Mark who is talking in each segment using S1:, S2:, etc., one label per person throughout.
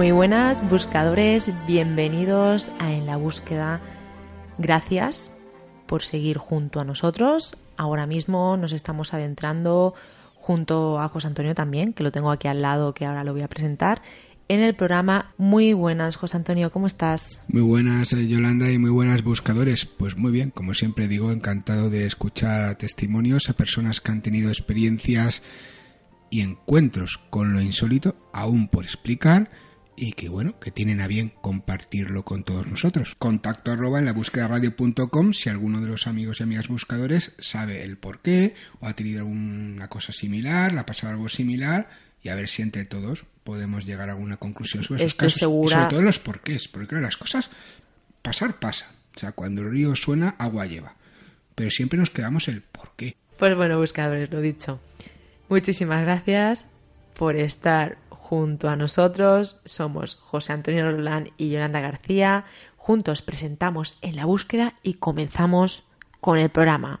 S1: Muy buenas buscadores, bienvenidos a En la búsqueda. Gracias por seguir junto a nosotros. Ahora mismo nos estamos adentrando junto a José Antonio también, que lo tengo aquí al lado, que ahora lo voy a presentar, en el programa. Muy buenas, José Antonio, ¿cómo estás?
S2: Muy buenas, eh, Yolanda, y muy buenas buscadores. Pues muy bien, como siempre digo, encantado de escuchar testimonios a personas que han tenido experiencias y encuentros con lo insólito, aún por explicar, y que bueno, que tienen a bien compartirlo con todos nosotros. Contacto arroba en la búsqueda radio.com si alguno de los amigos y amigas buscadores sabe el por qué o ha tenido alguna cosa similar, le ha pasado algo similar y a ver si entre todos podemos llegar a alguna conclusión sobre esos
S1: Estoy
S2: casos.
S1: segura-
S2: Y sobre todo los porqués, porque claro, las cosas pasar pasa. O sea, cuando el río suena, agua lleva. Pero siempre nos quedamos el por qué.
S1: Pues bueno, buscadores, lo dicho. Muchísimas gracias por estar junto a nosotros. Somos José Antonio Roland y Yolanda García. Juntos presentamos En la búsqueda y comenzamos con el programa.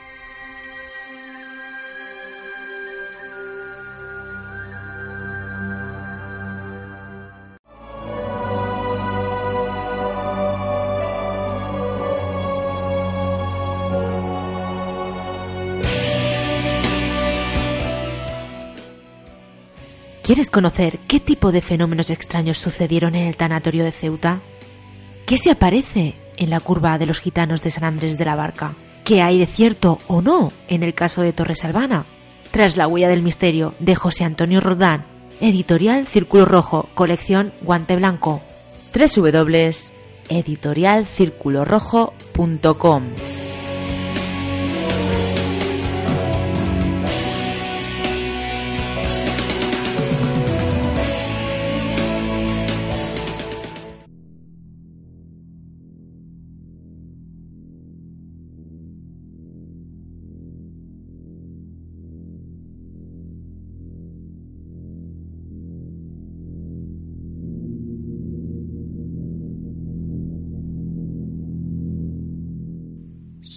S1: ¿Quieres conocer qué tipo de fenómenos extraños sucedieron en el tanatorio de Ceuta? ¿Qué se aparece en la curva de los gitanos de San Andrés de la Barca? ¿Qué hay de cierto o no en el caso de Torres Albana? Tras la huella del misterio de José Antonio Rodán, editorial Círculo Rojo, colección Guante Blanco. www.editorialcirculorrojo.com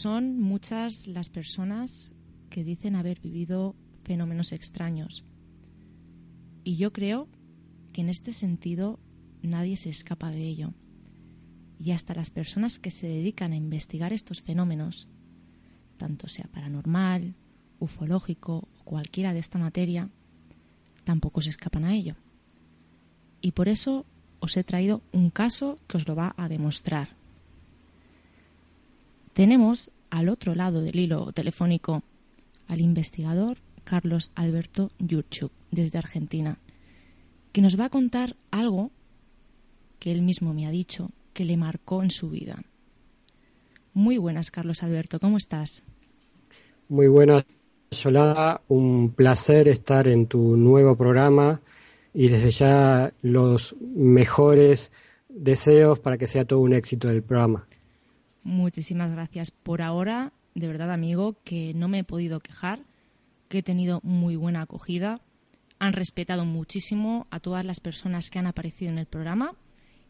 S3: Son muchas las personas que dicen haber vivido fenómenos extraños. Y yo creo que en este sentido nadie se escapa de ello. Y hasta las personas que se dedican a investigar estos fenómenos, tanto sea paranormal, ufológico o cualquiera de esta materia, tampoco se escapan a ello. Y por eso os he traído un caso que os lo va a demostrar. Tenemos al otro lado del hilo telefónico al investigador Carlos Alberto Yurchuk, desde Argentina, que nos va a contar algo que él mismo me ha dicho que le marcó en su vida. Muy buenas, Carlos Alberto, ¿cómo estás?
S4: Muy buenas, Yolanda. Un placer estar en tu nuevo programa y desde ya los mejores deseos para que sea todo un éxito el programa.
S3: Muchísimas gracias. Por ahora, de verdad, amigo, que no me he podido quejar, que he tenido muy buena acogida. Han respetado muchísimo a todas las personas que han aparecido en el programa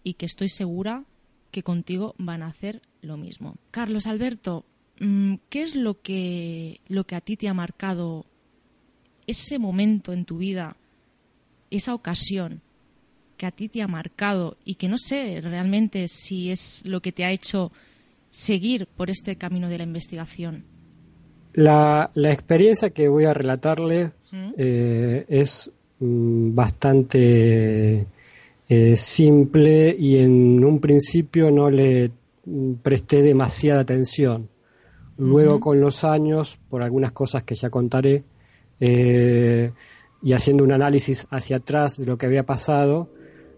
S3: y que estoy segura que contigo van a hacer lo mismo. Carlos Alberto, mm, ¿qué es lo que, lo que a ti te ha marcado ese momento en tu vida, esa ocasión que a ti te ha marcado y que no sé realmente si es lo que te ha hecho seguir por este camino de la investigación?
S4: La, la experiencia que voy a relatarle
S3: ¿Mm?
S4: eh, es mm, bastante eh, simple y en un principio no le mm, presté demasiada atención. Luego con los años, por algunas cosas que ya contaré, eh, y haciendo un análisis hacia atrás de lo que había pasado,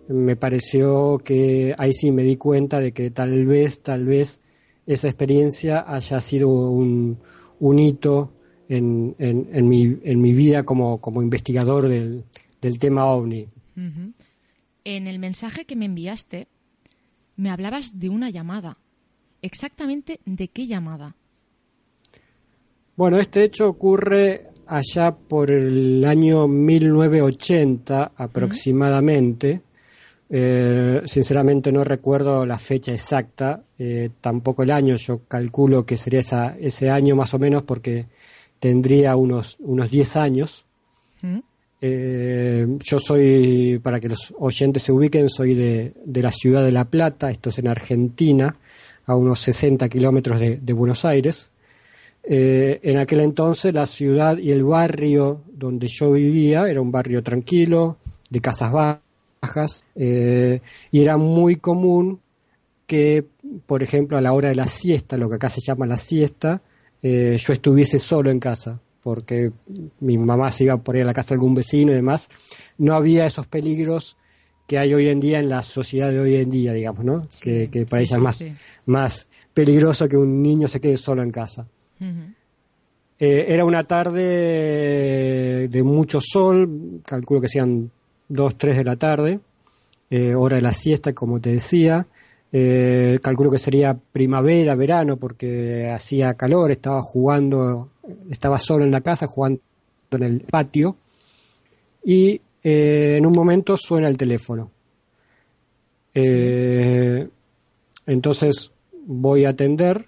S4: me pareció que ahí sí me di cuenta de que tal vez, tal vez esa experiencia haya sido un, un hito en, en, en, mi, en mi vida como, como investigador del, del tema ovni.
S3: En el mensaje que me enviaste, me hablabas de una llamada. Exactamente de qué llamada.
S4: Bueno, este hecho ocurre allá por el año 1980 aproximadamente. Eh, sinceramente no recuerdo la fecha exacta, eh, tampoco el año, yo calculo que sería esa, ese año más o menos porque tendría unos, unos 10 años.
S3: ¿Mm?
S4: Eh, yo soy, para que los oyentes se ubiquen, soy de, de, la ciudad de La Plata, esto es en Argentina, a unos 60 kilómetros de, de Buenos Aires. En aquel entonces la ciudad y el barrio donde yo vivía era un barrio tranquilo, de casas bajas, eh, y era muy común que, por ejemplo, a la hora de la siesta, lo que acá se llama la siesta, eh, yo estuviese solo en casa, porque mi mamá se iba por ir a la casa de algún vecino y demás. No había esos peligros que hay hoy en día en la sociedad de hoy en día, digamos, ¿no?
S3: Sí,
S4: que, que para
S3: sí,
S4: ella es más,
S3: sí.
S4: más peligroso que un niño se quede solo en casa. Eh, era una tarde de mucho sol, calculo que sean 2, 3 de la tarde, eh, hora de la siesta, como te decía. Eh, calculo que sería primavera, verano, porque hacía calor, estaba jugando, estaba solo en la casa, jugando en el patio, y eh, en un momento suena el teléfono. Entonces voy a atender,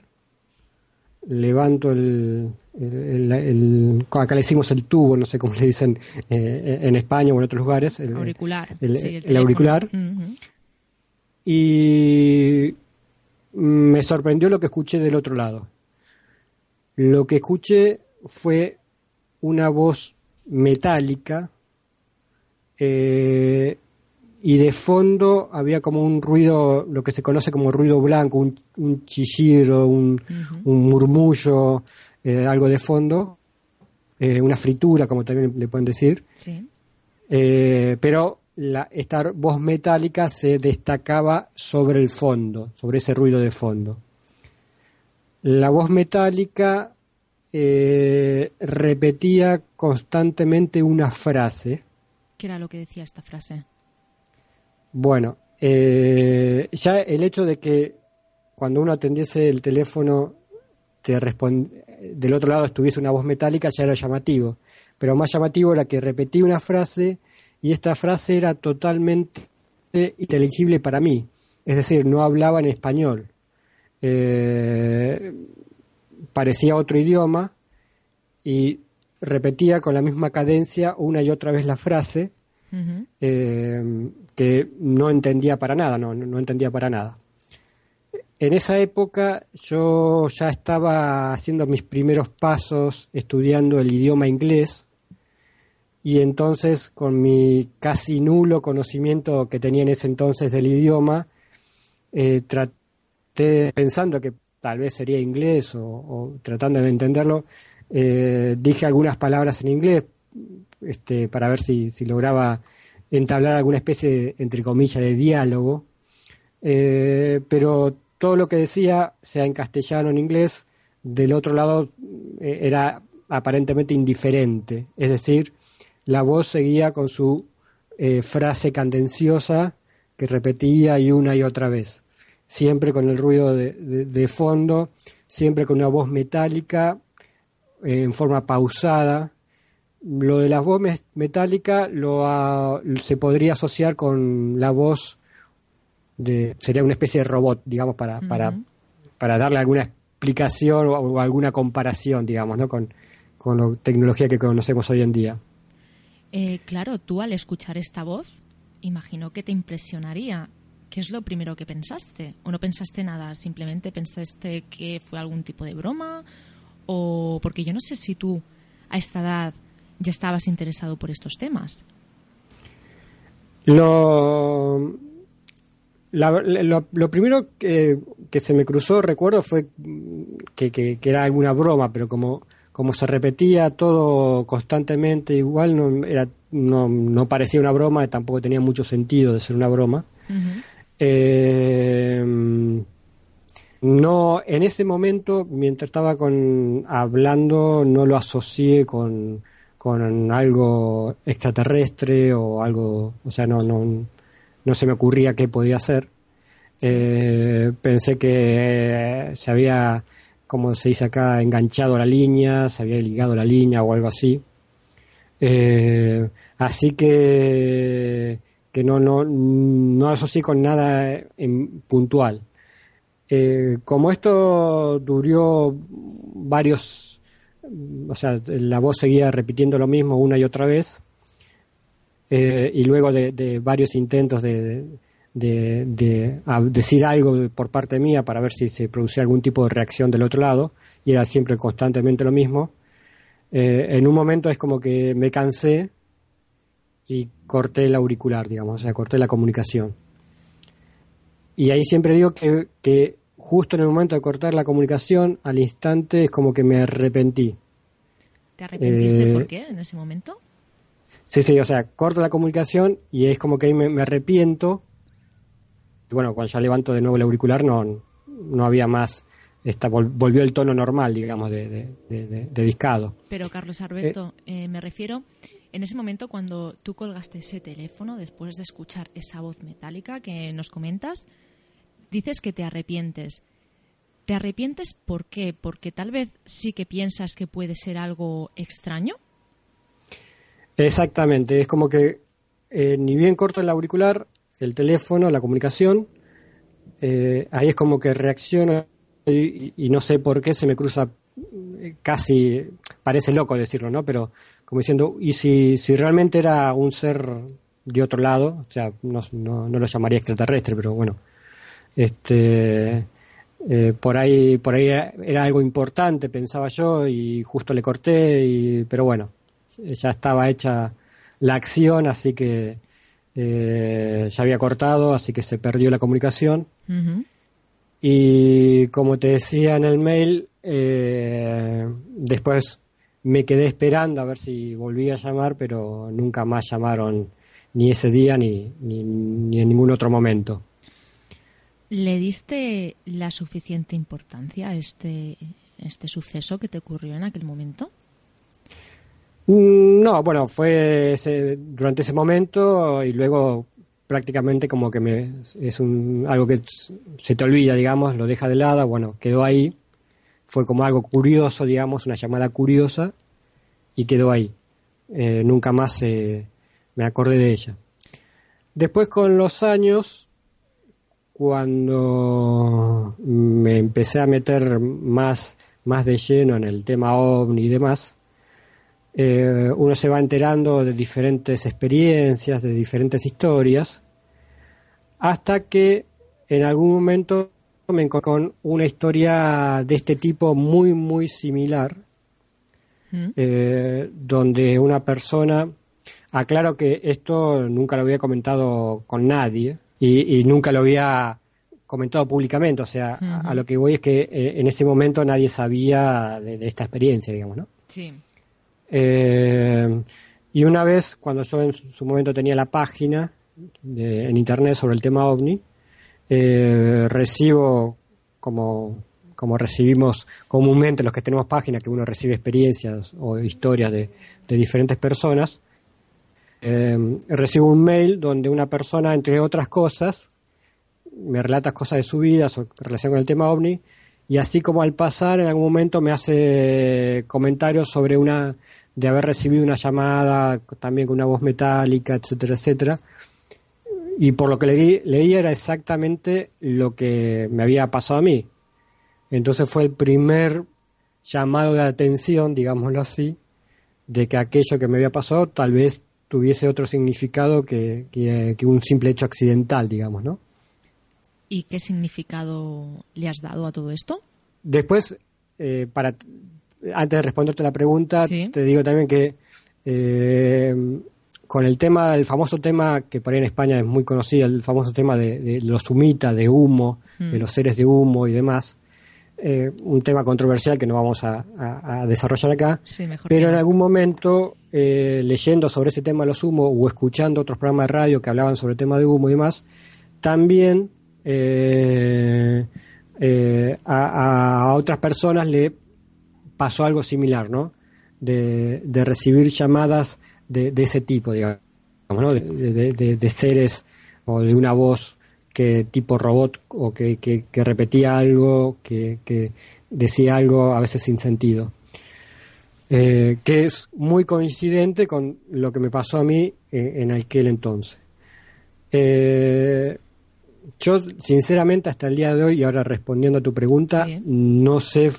S4: levanto el, el- acá le decimos el tubo, no sé cómo le dicen eh, en España o en otros lugares. el-
S3: Auricular.
S4: el-
S3: sí,
S4: el
S3: teléfono.
S4: auricular. Y me sorprendió lo que escuché del otro lado. Lo que escuché fue una voz metálica eh, y de fondo había como un ruido, lo que se conoce como ruido blanco, un, un chillido, un, un murmullo, eh, algo de fondo, eh, una fritura, como también le pueden decir.
S3: Sí.
S4: Eh, pero la, esta voz metálica se destacaba sobre el fondo, sobre ese ruido de fondo. La voz metálica repetía constantemente una frase.
S3: ¿Qué era lo que decía esta frase?
S4: Bueno, eh, ya el hecho de que cuando uno atendiese el teléfono te respon- del otro lado estuviese una voz metálica ya era llamativo, pero más llamativo era que repetía una frase y esta frase era totalmente inteligible para mí, es decir, no hablaba en español, Eh, parecía otro idioma y repetía con la misma cadencia una y otra vez la frase eh, que no entendía para nada, no no entendía para nada. En esa época yo ya estaba haciendo mis primeros pasos estudiando el idioma inglés y entonces con mi casi nulo conocimiento que tenía en ese entonces del idioma, eh, traté, pensando que tal vez sería inglés o, tratando de entenderlo, eh, dije algunas palabras en inglés este, para ver si, si lograba entablar alguna especie, de, entre comillas, de diálogo. Eh, pero todo lo que decía, sea en castellano o en inglés, del otro lado eh, era aparentemente indiferente. Es decir, la voz seguía con su eh, frase candenciosa que repetía y una y otra vez. Siempre con el ruido de, de- fondo, siempre con una voz metálica, eh, en forma pausada. Lo de la voz me- metálica lo, ah, se podría asociar con la voz de sería una especie de robot, digamos, para, para, para darle alguna explicación o, o alguna comparación, digamos, ¿no? con, con la tecnología que conocemos hoy en día.
S3: Eh, claro, tú al escuchar esta voz, imagino que te impresionaría. ¿Qué es lo primero que pensaste? ¿O no pensaste nada? ¿Simplemente pensaste que fue algún tipo de broma? ¿O porque yo no sé si tú a esta edad ya estabas interesado por estos temas?
S4: Lo, la- lo, lo primero que, que se me cruzó, recuerdo, fue que, que- que era alguna broma, pero como, como se repetía todo constantemente igual, no, era, no, no parecía una broma, tampoco tenía mucho sentido de ser una broma. Eh, no, en ese momento, mientras estaba con, hablando, no lo asocié con, con algo extraterrestre o algo, o sea, no, no, no se me ocurría qué podía hacer. Eh, pensé que se había, como se dice acá, enganchado la línea, se había ligado la línea o algo así. Eh, así que, que no, no, no asocié con nada en, puntual. Eh, como esto duró varios, o sea, la voz seguía repitiendo lo mismo una y otra vez, eh, y luego de, varios intentos de, de, decir algo por parte mía para ver si se producía algún tipo de reacción del otro lado, y era siempre constantemente lo mismo, eh, en un momento es como que me cansé y corté el auricular, digamos, o sea, corté la comunicación. Y ahí siempre digo que, que justo en el momento de cortar la comunicación, al instante es como que me arrepentí.
S3: ¿Te arrepentiste por eh, qué en ese momento?
S4: Sí, sí, o sea, corto la comunicación y es como que ahí me, arrepiento. Y bueno, cuando ya levanto de nuevo el auricular no, no había más, esta, volvió el tono normal, digamos, de, de, discado.
S3: Pero Carlos Alberto, eh, eh, me refiero, en ese momento cuando tú colgaste ese teléfono, después de escuchar esa voz metálica que nos comentas, dices que te arrepientes. ¿Te arrepientes por qué? ¿Porque tal vez sí que piensas que puede ser algo extraño?
S4: Exactamente, es como que eh, ni bien corto el auricular, el teléfono, la comunicación, eh, ahí es como que reacciona y, no sé por qué se me cruza eh, casi, parece loco decirlo, ¿no? Pero como diciendo, ¿y si, si realmente era un ser de otro lado? O sea, no, no, lo llamaría extraterrestre, pero bueno, este... por ahí por ahí era, algo importante pensaba yo y justo le corté y pero bueno ya estaba hecha la acción, así que eh, ya había cortado, así que se perdió la comunicación. Y como te decía en el mail, eh, después me quedé esperando a ver si volvía a llamar, pero nunca más llamaron ni ese día ni, ni, ni en ningún otro momento.
S3: ¿Le diste la suficiente importancia a este, este suceso que te ocurrió en aquel momento?
S4: Mm, no, bueno, fue durante ese momento y luego prácticamente como que me, es un, algo que se te olvida, digamos, lo deja de lado, bueno, quedó ahí, fue como algo curioso, digamos, una llamada curiosa y quedó ahí. Eh, nunca más me acordé de ella. Después con los años, cuando me empecé a meter más, más de lleno en el tema ovni y demás, eh, uno se va enterando de diferentes experiencias, de diferentes historias, hasta que en algún momento me encontré con una historia de este tipo muy, muy similar, mm. eh, donde una persona, aclaro que esto nunca lo había comentado con nadie y, nunca lo había comentado públicamente, o sea, a, lo que voy es que eh, en ese momento nadie sabía de, de esta experiencia, digamos, ¿no?
S3: Sí.
S4: Eh, y una vez, cuando yo en su momento tenía la página en internet sobre el tema ovni, eh, recibo como, como recibimos comúnmente los que tenemos páginas, que uno recibe experiencias o historias de, diferentes personas, eh, recibo un mail donde una persona, entre otras cosas, me relata cosas de su vida en relación con el tema ovni, y así como al pasar en algún momento me hace comentarios sobre una de haber recibido una llamada también con una voz metálica, etcétera, etcétera. Y por lo que leí, leí era exactamente lo que me había pasado a mí. Entonces fue el primer llamado de atención, digámoslo así, de que aquello que me había pasado tal vez tuviese otro significado que, que un simple hecho accidental, digamos, ¿no?
S3: ¿Y qué significado le has dado a todo esto?
S4: Después, eh, para antes de responderte la pregunta, te digo también que eh, con el tema, el famoso tema que por ahí en España es muy conocido, el famoso tema de, los humitas, de humo, de mm. los seres de humo y demás, eh, un tema controversial que no vamos a, desarrollar acá, pero en algún momento, leyendo sobre ese tema de los humos o escuchando otros programas de radio que hablaban sobre el tema de humo y demás, también eh, eh, a, otras personas le pasó algo similar, ¿no? De, recibir llamadas de, ese tipo, digamos, ¿no? de, seres o de una voz que tipo robot o que, repetía algo, que, decía algo a veces sin sentido. Eh, que es muy coincidente con lo que me pasó a mí en aquel entonces. Yo, sinceramente, hasta el día de hoy, y ahora respondiendo a tu pregunta, no sé,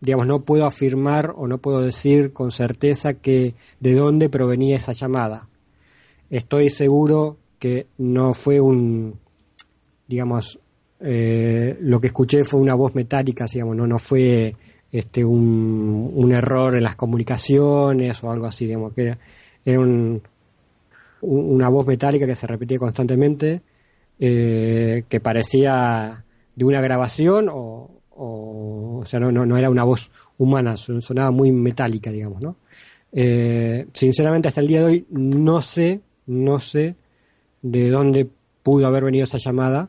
S4: digamos, no puedo afirmar o no puedo decir con certeza que de dónde provenía esa llamada. Estoy seguro que no fue un, digamos, eh, lo que escuché fue una voz metálica, digamos, no, no fue este, un, un error en las comunicaciones o algo así, digamos, que era, un, una voz metálica que se repetía constantemente, eh, que parecía de una grabación o, o, sea, no, no, no, era una voz humana, sonaba muy metálica, digamos, ¿no? Eh, sinceramente, hasta el día de hoy no sé, no sé de dónde pudo haber venido esa llamada.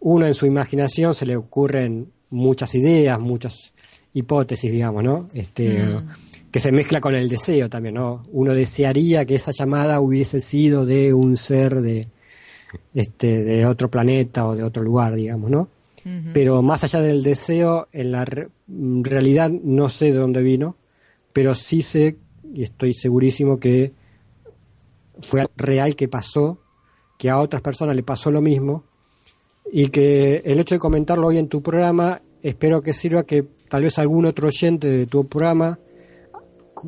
S4: Uno en su imaginación se le ocurren muchas ideas, muchas hipótesis, digamos, ¿no? Este, mm. Que se mezcla con el deseo también, ¿no? Uno desearía que esa llamada hubiese sido de un ser de, este, de otro planeta o de otro lugar, digamos, ¿no? Pero más allá del deseo, en la realidad no sé de dónde vino, pero sí sé y estoy segurísimo que fue real que pasó, que a otras personas le pasó lo mismo y que el hecho de comentarlo hoy en tu programa espero que sirva que tal vez algún otro oyente de tu programa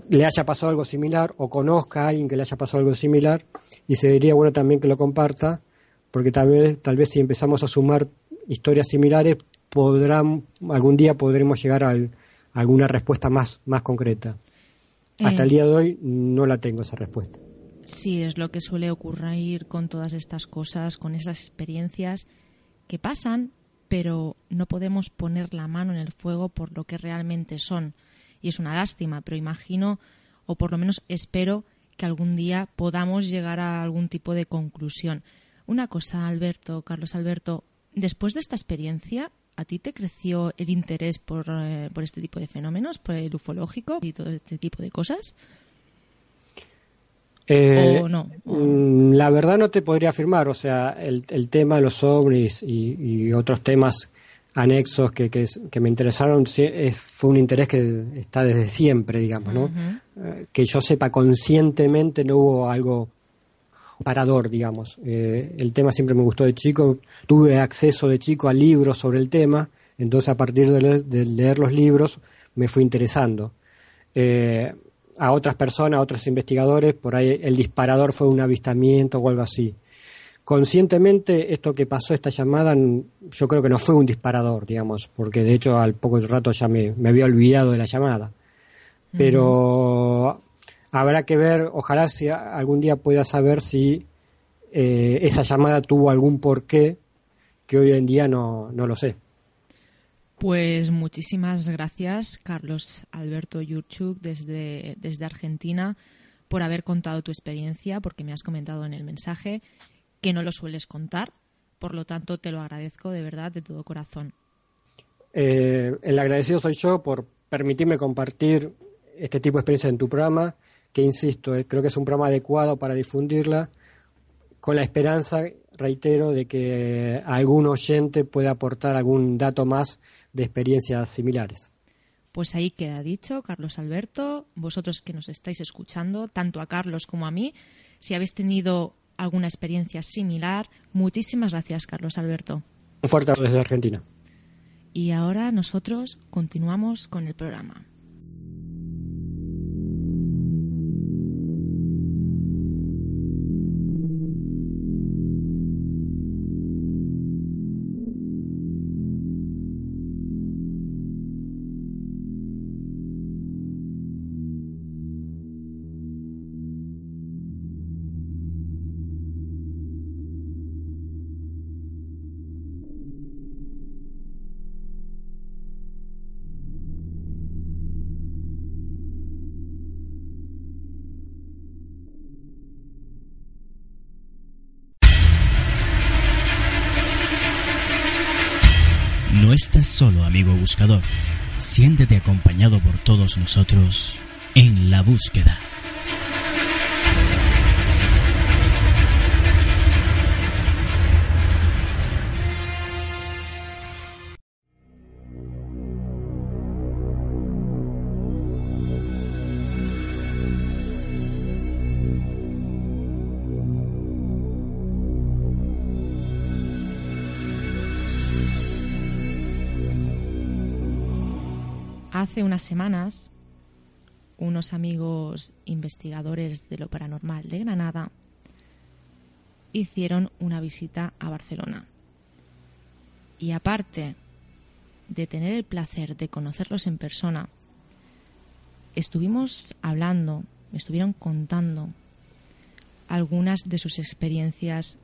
S4: le haya pasado algo similar o conozca a alguien que le haya pasado algo similar y sería bueno también que lo comparta porque tal vez tal vez si empezamos a sumar historias similares podrán algún día podremos llegar a, alguna respuesta más más concreta hasta el eh. día de hoy no la tengo esa respuesta
S3: sí es lo que suele ocurrir con todas estas cosas con esas experiencias que pasan pero no podemos poner la mano en el fuego por lo que realmente son. Y es una lástima, pero imagino, o por lo menos espero, que algún día podamos llegar a algún tipo de conclusión. Una cosa, Alberto, Carlos Alberto, después de esta experiencia, ¿a ti te creció el interés por, eh, por este tipo de fenómenos, por el ufológico y todo este tipo de cosas?
S4: Eh, no? Mm, la verdad no te podría afirmar, o sea, el, tema de los ovnis y, otros temas anexos que, que, me interesaron fue un interés que está desde siempre, digamos, ¿no? Eh, que yo sepa conscientemente no hubo algo parador, digamos. Eh, el tema siempre me gustó de chico, tuve acceso de chico a libros sobre el tema, entonces a partir de, leer los libros me fui interesando. Eh, a otras personas, a otros investigadores, por ahí el disparador fue un avistamiento o algo así. Conscientemente, esto que pasó, esta llamada, yo creo que no fue un disparador, digamos, porque de hecho al poco rato ya me, había olvidado de la llamada. Pero habrá que ver, ojalá si algún día pueda saber si eh, esa llamada tuvo algún porqué que hoy en día no, no lo sé.
S3: Pues muchísimas gracias, Carlos Alberto Yurchuk, desde, desde Argentina, por haber contado tu experiencia, porque me has comentado en el mensaje que no lo sueles contar. Por lo tanto, te lo agradezco de verdad, de todo corazón.
S4: Eh, el agradecido soy yo por permitirme compartir este tipo de experiencia en tu programa, que insisto, eh, creo que es un programa adecuado para difundirla, con la esperanza, reitero, de que algún oyente pueda aportar algún dato más de experiencias similares.
S3: Pues ahí queda dicho, Carlos Alberto, vosotros que nos estáis escuchando, tanto a Carlos como a mí, si habéis tenido alguna experiencia similar, muchísimas gracias, Carlos Alberto.
S4: Un fuerte abrazo desde Argentina.
S3: Y ahora nosotros continuamos con el programa.
S5: Estás solo, amigo buscador. Siéntete acompañado por todos nosotros en la búsqueda.
S3: Hace unas semanas, unos amigos investigadores de lo paranormal de Granada hicieron una visita a Barcelona. Y aparte de tener el placer de conocerlos en persona, estuvimos hablando, me estuvieron contando algunas de sus experiencias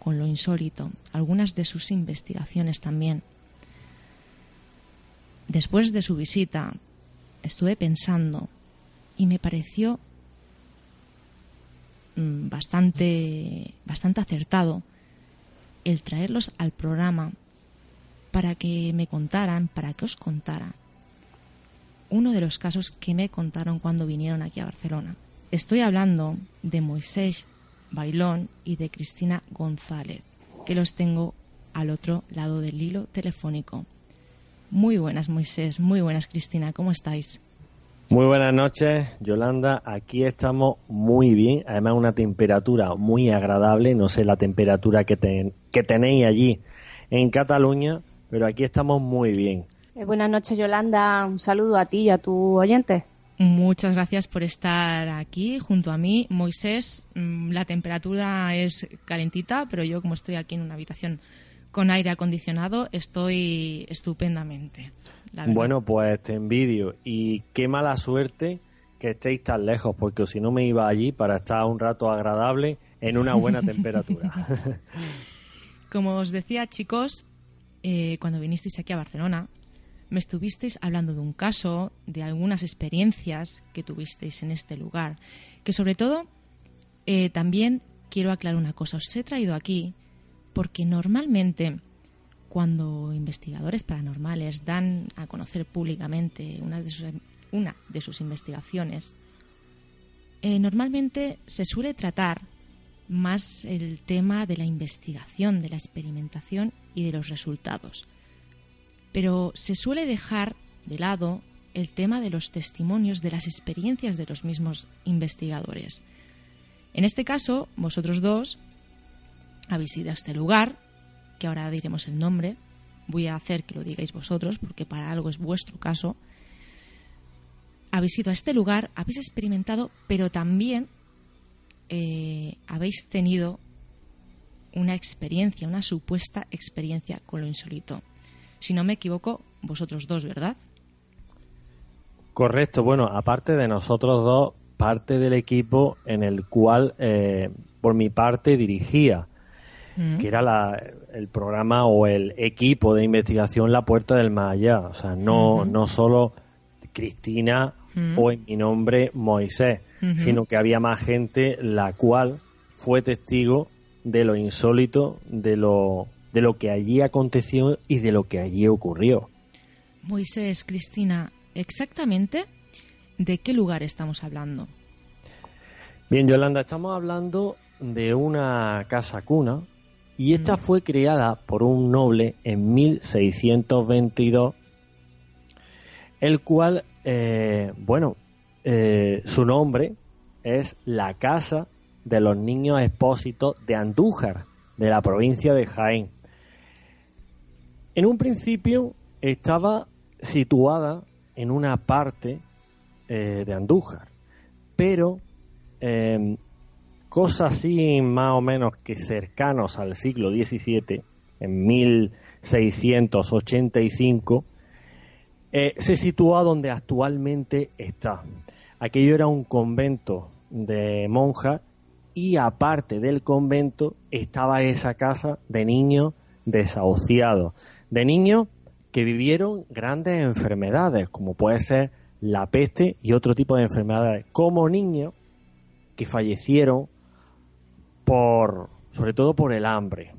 S3: con lo insólito, algunas de sus investigaciones también. Después de su visita, estuve pensando y me pareció mm, bastante, bastante acertado el traerlos al programa para que me contaran, para que os contara uno de los casos que me contaron cuando vinieron aquí a Barcelona. Estoy hablando de Moisés Bailón y de Cristina González, que los tengo al otro lado del hilo telefónico. Muy buenas, Moisés. Muy buenas, Cristina. ¿Cómo estáis?
S6: Muy buenas noches, Yolanda. Aquí estamos muy bien. Además, una temperatura muy agradable. No sé la temperatura que, que tenéis allí en Cataluña, pero aquí estamos muy bien.
S7: Eh, buenas noches, Yolanda. Un saludo a ti y a tu oyente.
S3: Muchas gracias por estar aquí junto a mí. Moisés, mm, la temperatura es calentita, pero yo como estoy aquí en una habitación con aire acondicionado, estoy estupendamente.
S6: Bueno, pues te envidio y qué mala suerte que estéis tan lejos, porque si no me iba allí para estar un rato agradable en una buena temperatura.
S3: Como os decía, chicos, eh, cuando vinisteis aquí a Barcelona, me estuvisteis hablando de un caso, de algunas experiencias que tuvisteis en este lugar, que sobre todo eh, también quiero aclarar una cosa, os he traído aquí porque normalmente cuando investigadores paranormales dan a conocer públicamente una de sus, sus investigaciones, eh, normalmente se suele tratar más el tema de la investigación, de la experimentación y de los resultados pero se suele dejar de lado el tema de los testimonios de las experiencias de los mismos investigadores. En este caso, vosotros dos habéis ido a este lugar, que ahora diremos el nombre, voy a hacer que lo digáis vosotros, porque para algo es vuestro caso. Habéis ido a este lugar, habéis experimentado, pero también eh, habéis tenido una experiencia, una supuesta experiencia con lo insólito. Si no me equivoco, vosotros dos, ¿verdad?
S6: Correcto. Bueno, aparte de nosotros dos, parte del equipo en el cual, eh, por mi parte, dirigía, mm. que era el programa o el equipo de investigación La Puerta del Más Allá. O sea, no, no solo Cristina mm. o en mi nombre Moisés, sino que había más gente la cual fue testigo de lo insólito, de lo de lo que allí aconteció y de lo que allí ocurrió.
S3: Moisés, Cristina, exactamente de qué lugar estamos hablando.
S6: Bien, Yolanda, estamos hablando de una casa cuna y esta mm. fue creada por un noble en 1622, el cual, eh, bueno, eh, su nombre es la Casa de los Niños Expósitos de Andújar, de la provincia de Jaén. En un principio estaba situada en una parte eh, de Andújar, pero cosas así más o menos que cercanos al siglo XVII, en 1685, eh, se sitúa donde actualmente está. Aquello era un convento de monjas y aparte del convento estaba esa casa de niños desahuciados de niños que vivieron grandes enfermedades, como puede ser la peste y otro tipo de enfermedades, como niños que fallecieron por, sobre todo por el hambre.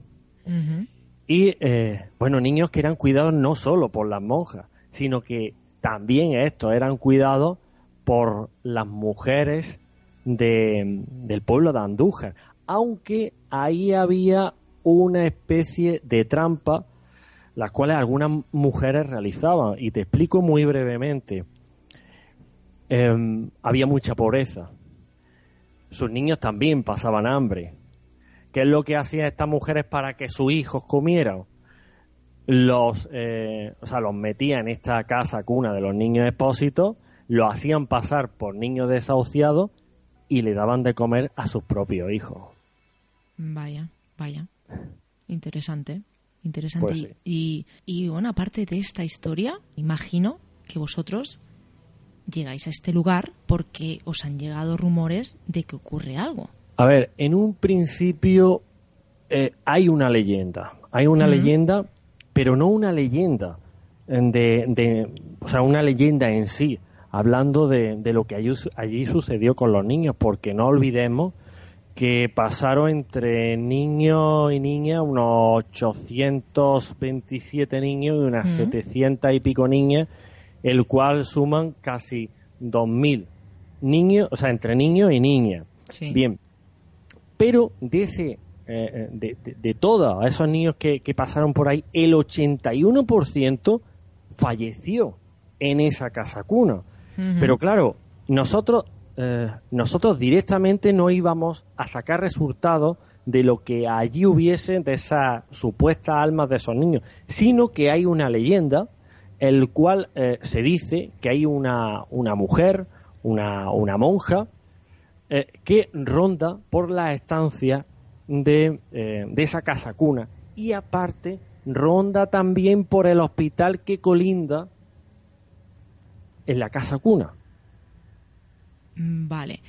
S6: Y, eh, bueno, niños que eran cuidados no solo por las monjas, sino que también estos eran cuidados por las mujeres del pueblo de Andújar, aunque ahí había una especie de trampa las cuales algunas mujeres realizaban. Y te explico muy brevemente. Em, había mucha pobreza. Sus niños también pasaban hambre. ¿Qué es lo que hacían estas mujeres para que sus hijos comieran? los, eh, o sea, los metía en esta casa cuna de los niños expósitos, los hacían pasar por niños desahuciados y le daban de comer a sus propios hijos.
S3: Vaya, vaya. Interesante. Interesante.
S6: Pues sí.
S3: y, y bueno, aparte de esta historia, imagino que vosotros llegáis a este lugar porque os han llegado rumores de que ocurre algo.
S6: A ver, en un principio eh, hay una leyenda. Hay una leyenda, pero no una leyenda de, de- o sea, una leyenda en sí, hablando de, de lo que allí, allí sucedió con los niños, porque no olvidemos que pasaron entre niños y niñas unos 827 niños y unas
S3: Ujú.
S6: 700 y pico niñas, el cual suman casi 2.000 niños, o sea, entre niños y niñas.
S3: Sí.
S6: Bien, pero de ese eh, eh, de, de, de todos esos niños que, que pasaron por ahí, el 81% falleció en esa casa cuna. Pero claro, nosotros, eh, nosotros directamente no íbamos a sacar resultados de lo que allí hubiese de esas supuestas almas de esos niños, sino que hay una leyenda, el cual eh, se dice que hay una, una mujer, una, una monja, eh, que ronda por las estancias de, eh, de esa casa cuna y aparte ronda también por el hospital que colinda en la casa cuna.
S3: Mm, Vale.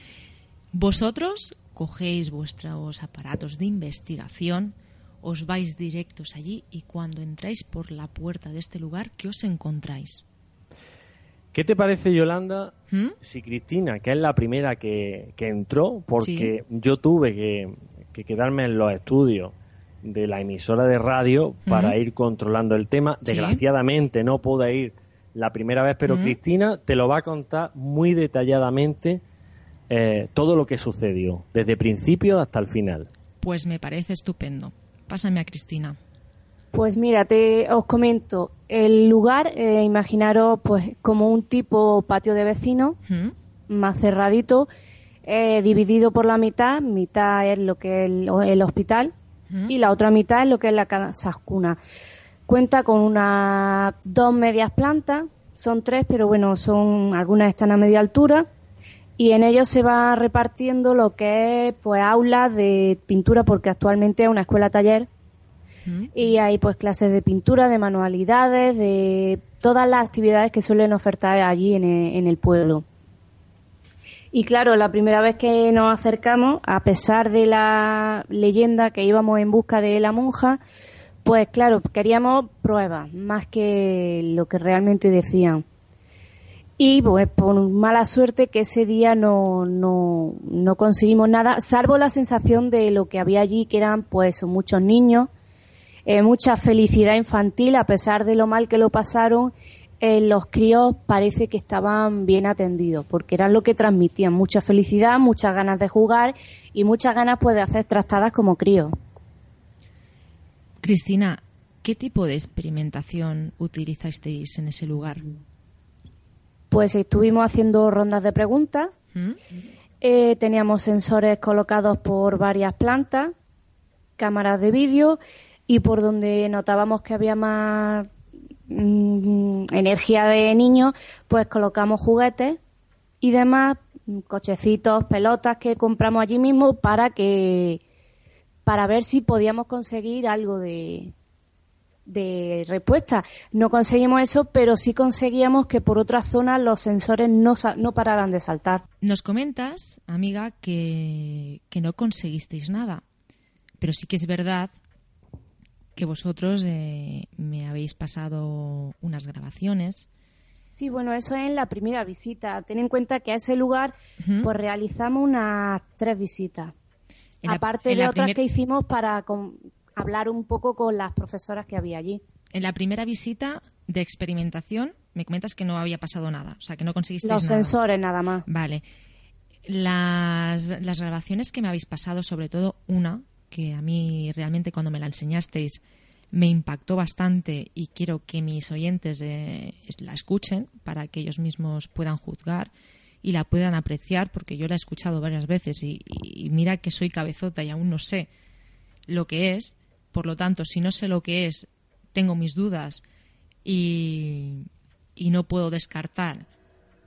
S3: Vosotros cogéis vuestros aparatos de investigación, os vais directos allí y cuando entráis por la puerta de este lugar, ¿qué os encontráis?
S6: ¿Qué te parece, Yolanda,
S3: ¿Mm?
S6: si Cristina, que es la primera que, que entró, porque yo tuve que, que quedarme en los estudios de la emisora de radio para ir controlando el tema.
S3: Sí.
S6: Desgraciadamente no pude ir la primera vez, pero. Cristina te lo va a contar muy detalladamente eh, todo lo que sucedió, desde principio hasta el final.
S3: Pues me parece estupendo. Pásame a Cristina.
S7: Pues mira, te, os comento. El lugar, eh, imaginaros pues como un tipo patio de vecinos,
S3: ¿Mm?
S7: más cerradito, eh, dividido por la mitad. Mitad es lo que es el, el hospital
S3: ¿Mm?
S7: y la otra mitad es lo que es la casa cuna. Cuenta con unas dos medias plantas, son tres, pero bueno, son algunas están a media altura y en ellos se va repartiendo lo que es pues aulas de pintura porque actualmente es una escuela taller Y hay pues clases de pintura, de manualidades, de todas las actividades que suelen ofertar allí en el, en el pueblo. Y claro, la primera vez que nos acercamos, a pesar de la leyenda que íbamos en busca de la monja, pues claro, queríamos pruebas, más que lo que realmente decían. Y pues por mala suerte que ese día no, no, no conseguimos nada, salvo la sensación de lo que había allí, que eran pues muchos niños, eh, mucha felicidad infantil, a pesar de lo mal que lo pasaron, eh, los críos parece que estaban bien atendidos, porque eran lo que transmitían, mucha felicidad, muchas ganas de jugar y muchas ganas pues de hacer trastadas como críos.
S3: Cristina, ¿qué tipo de experimentación utilizasteis en ese lugar?
S7: Pues estuvimos haciendo rondas de preguntas,
S3: ¿Mm?
S7: eh, teníamos sensores colocados por varias plantas, cámaras de vídeo y por donde notábamos que había más mm, energía de niños, pues colocamos juguetes y demás, cochecitos, pelotas que compramos allí mismo para que para ver si podíamos conseguir algo de de respuesta. No conseguimos eso, pero sí conseguíamos que por otras zonas los sensores no, no pararan de saltar.
S3: Nos comentas, amiga, que, que no conseguisteis nada. Pero sí que es verdad que vosotros eh, me habéis pasado unas grabaciones.
S7: Sí, bueno, eso es en la primera visita. Ten en cuenta que a ese lugar pues realizamos unas tres visitas.
S3: En la-
S7: Aparte
S3: en
S7: de otras
S3: primer-
S7: que hicimos para con- hablar un poco con las profesoras que había allí.
S3: En la primera visita de experimentación me comentas que no había pasado nada, o sea, que no conseguisteis
S7: Los
S3: nada.
S7: sensores nada más.
S3: Vale. Las, las grabaciones que me habéis pasado, sobre todo una, que a mí realmente cuando me la enseñasteis me impactó bastante y quiero que mis oyentes eh, la escuchen para que ellos mismos puedan juzgar y la puedan apreciar porque yo la he escuchado varias veces y, y mira que soy cabezota y aún no sé lo que es. Por lo tanto, si no sé lo que es, tengo mis dudas y, y no puedo descartar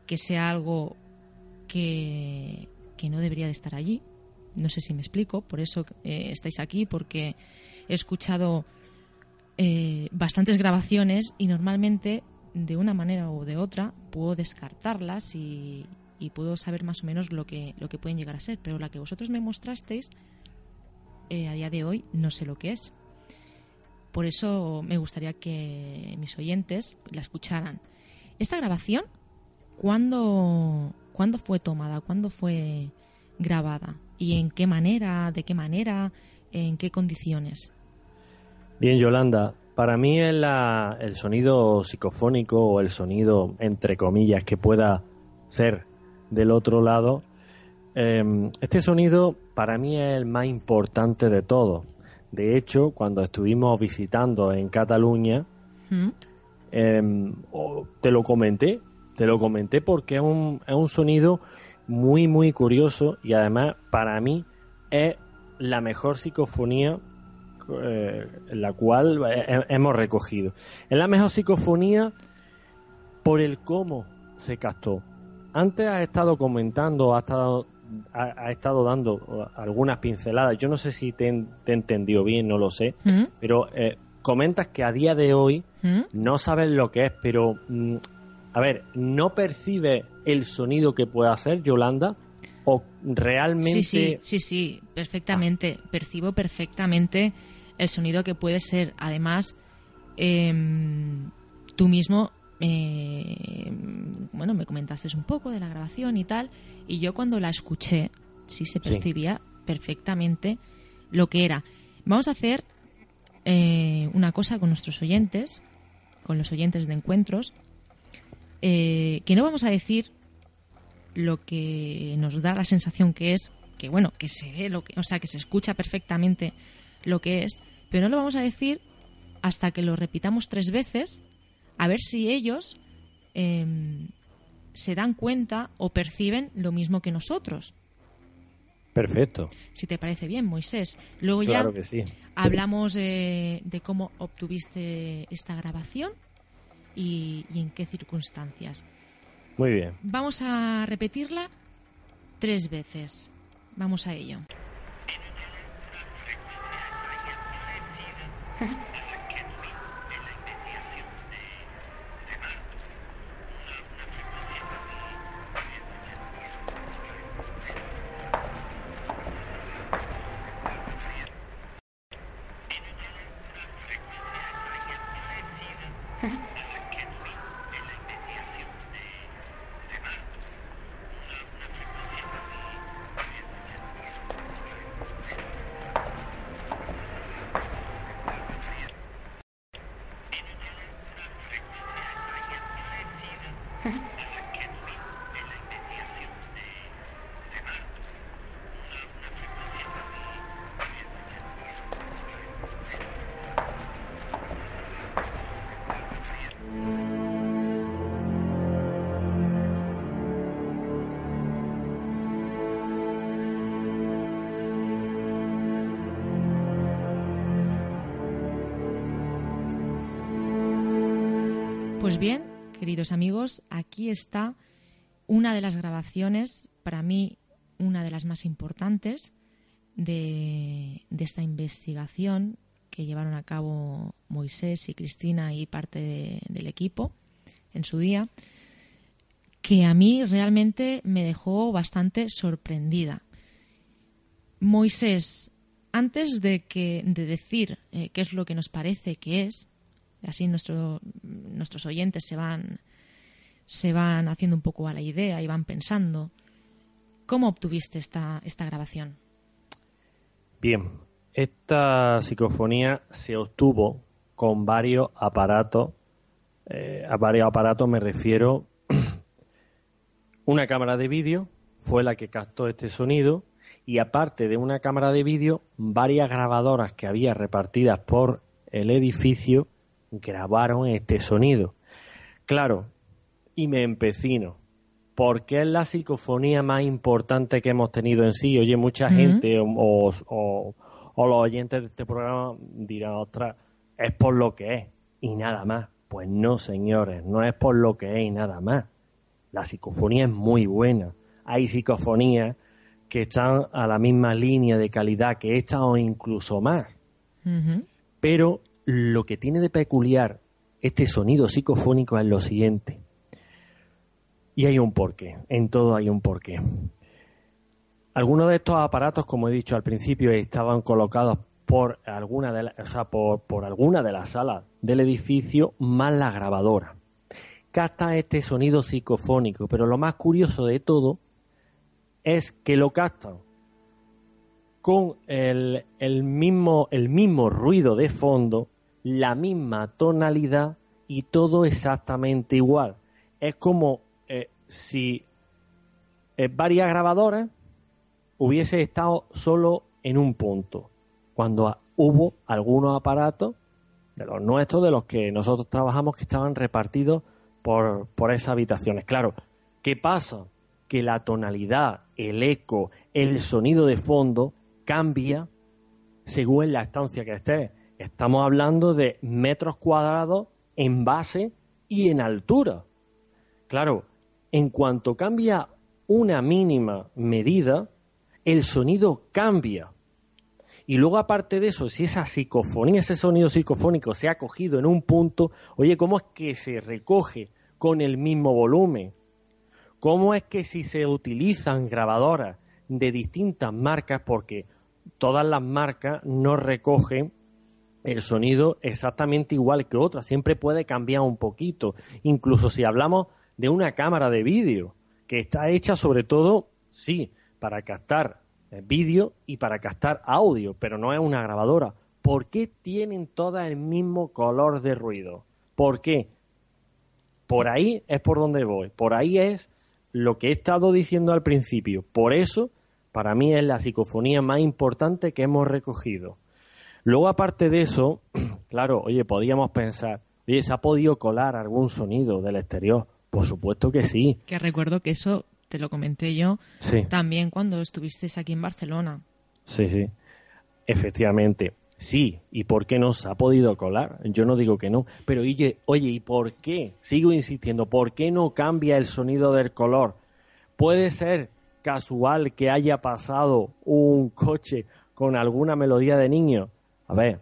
S3: que sea algo que, que no debería de estar allí. No sé si me explico, por eso eh, estáis aquí, porque he escuchado eh, bastantes grabaciones y normalmente de una manera o de otra puedo descartarlas y, puedo saber más o menos lo que, lo que pueden llegar a ser. Pero la que vosotros me mostrasteis eh, a día de hoy no sé lo que es. Por eso me gustaría que mis oyentes la escucharan. Esta grabación, ¿cuándo, ¿cuándo fue tomada? ¿Cuándo fue grabada? ¿Y en qué manera? ¿De qué manera? ¿En qué condiciones?
S6: Bien, Yolanda, para mí el, el sonido psicofónico o el sonido, entre comillas, que pueda ser del otro lado, eh, este sonido para mí es el más importante de todos. De hecho, cuando estuvimos visitando en Cataluña, ¿Mm? eh, te lo comenté, te lo comenté porque es un, es un sonido muy, muy curioso y además para mí es la mejor psicofonía eh, la cual hemos recogido. Es la mejor psicofonía por el cómo se captó. Antes ha estado comentando, ha estado, ha, estado dando algunas pinceladas. Yo no sé si te, entendido bien, no lo sé, ¿Mm? pero eh, comentas que a día de hoy ¿Mm? no sabes lo que es, pero mm, a ver, no percibe el sonido que puede hacer Yolanda o realmente.
S3: Sí, sí, sí, sí, perfectamente. Percibo perfectamente el sonido que puede ser. Además, em, tú mismo, eh, bueno, me comentaste un poco de la grabación y tal, y yo cuando la escuché, sí se percibía perfectamente lo que era. Vamos a hacer eh, una cosa con nuestros oyentes, con los oyentes de encuentros, eh, que no vamos a decir lo que nos da la sensación que es, que bueno, que se ve lo que, o sea, que se escucha perfectamente lo que es, pero no lo vamos a decir hasta que lo repitamos tres veces, a ver si ellos em, se dan cuenta o perciben lo mismo que nosotros.
S6: Perfecto.
S3: Si te parece bien, Moisés. Luego ya hablamos de cómo obtuviste esta grabación y, y en qué circunstancias.
S6: Muy bien.
S3: Vamos a repetirla tres veces. Vamos a ello. Pues bien, queridos amigos, aquí está una de las grabaciones, para mí una de las más importantes de, esta investigación que llevaron a cabo Moisés y Cristina y parte del equipo en su día, que a mí realmente me dejó bastante sorprendida. Moisés, antes de, que, de decir eh, qué es lo que nos parece que es, Así nuestro, nuestros oyentes se van, se van haciendo un poco a la idea y van pensando. ¿Cómo obtuviste esta, esta grabación?
S6: Bien, esta psicofonía se obtuvo con varios aparatos. Eh, a varios aparatos me refiero. una cámara de vídeo fue la que captó este sonido y aparte de una cámara de vídeo, varias grabadoras que había repartidas por el edificio grabaron este sonido. Claro, y me empecino, porque es la psicofonía más importante que hemos tenido en sí. Oye, mucha gente o, los oyentes de este programa dirán, ostras, es por lo que es. y nada más. Pues no, señores, no es por lo que es y nada más. La psicofonía es muy buena. Hay psicofonías que están a la misma línea de calidad que esta o incluso más. Pero lo que tiene de peculiar este sonido psicofónico es lo siguiente. Y hay un porqué, en todo hay un porqué. Algunos de estos aparatos, como he dicho al principio, estaban colocados por alguna de, las salas del edificio más la grabadora. Capta este sonido psicofónico, pero lo más curioso de todo es que lo captan con el mismo ruido de fondo, la misma tonalidad y todo exactamente igual. Es como eh, si eh, varias grabadoras hubiese estado solo en un punto cuando hubo algunos aparatos de los nuestros, de los que nosotros trabajamos, que estaban repartidos por, por esas habitaciones. Claro, ¿qué pasa? Que la tonalidad, el eco, el sonido de fondo cambia según la estancia que esté. Estamos hablando de metros cuadrados en base y en altura. Claro, en cuanto cambia una mínima medida, el sonido cambia. Y luego, aparte de eso, si esa psicofonía, ese sonido psicofónico se ha cogido en un punto, oye, ¿cómo es que se recoge con el mismo volumen? ¿Cómo es que si se utilizan grabadoras de distintas marcas, porque todas las marcas no recogen el sonido exactamente igual que otras, siempre puede cambiar un poquito, incluso si hablamos de una cámara de vídeo, que está hecha sobre todo, sí, para captar eh, vídeo y para captar audio, pero no es una grabadora. ¿Por qué tienen todas el mismo color de ruido? ¿Por qué? Por ahí es por donde voy. Por ahí es lo que he estado diciendo al principio. Por eso, para mí es la psicofonía más importante que hemos recogido. Luego, aparte de eso, claro, oye, podíamos pensar, oye, ¿se ha podido colar algún sonido del exterior? Por supuesto que sí.
S3: Que recuerdo que eso te lo comenté yo también cuando estuvisteis aquí en Barcelona.
S6: Sí, sí, efectivamente. Sí, ¿y por qué no se ha podido colar? Yo no digo que no, pero oye, oye, ¿y por qué? Sigo insistiendo, ¿por qué no cambia el sonido del color? Puede ser casual que haya pasado un coche con alguna melodía de niño. A ver,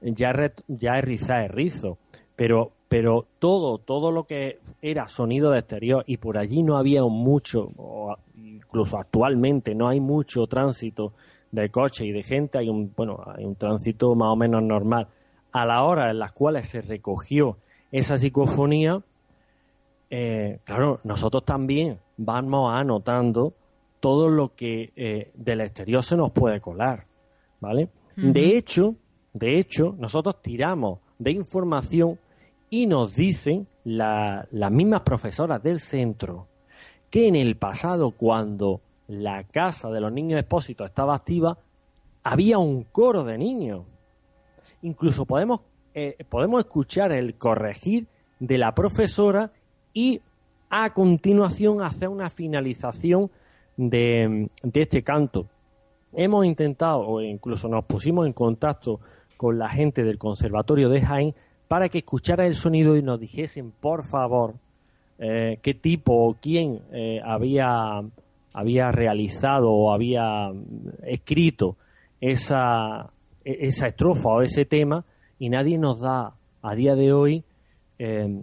S6: ya, ya es riza, es rizo, pero pero todo, todo lo que era sonido de exterior y por allí no había mucho, o incluso actualmente no hay mucho tránsito de coche y de gente, hay un, bueno, hay un tránsito más o menos normal. A la hora en las cuales se recogió esa psicofonía, eh, claro, nosotros también vamos anotando todo lo que eh, del exterior se nos puede colar, ¿vale? De hecho, de hecho, nosotros tiramos de información y nos dicen las mismas profesoras del centro que en el pasado, cuando la casa de los niños expósitos estaba activa, había un coro de niños. Incluso podemos, eh, podemos escuchar el corregir de la profesora y a continuación hacer una finalización de, de este canto. Hemos intentado, o incluso nos pusimos en contacto con la gente del Conservatorio de Jaén para que escuchara el sonido y nos dijesen, por favor, eh, qué tipo o quién eh, había, había realizado o había escrito esa, e, esa estrofa o ese tema y nadie nos da a día de hoy eh,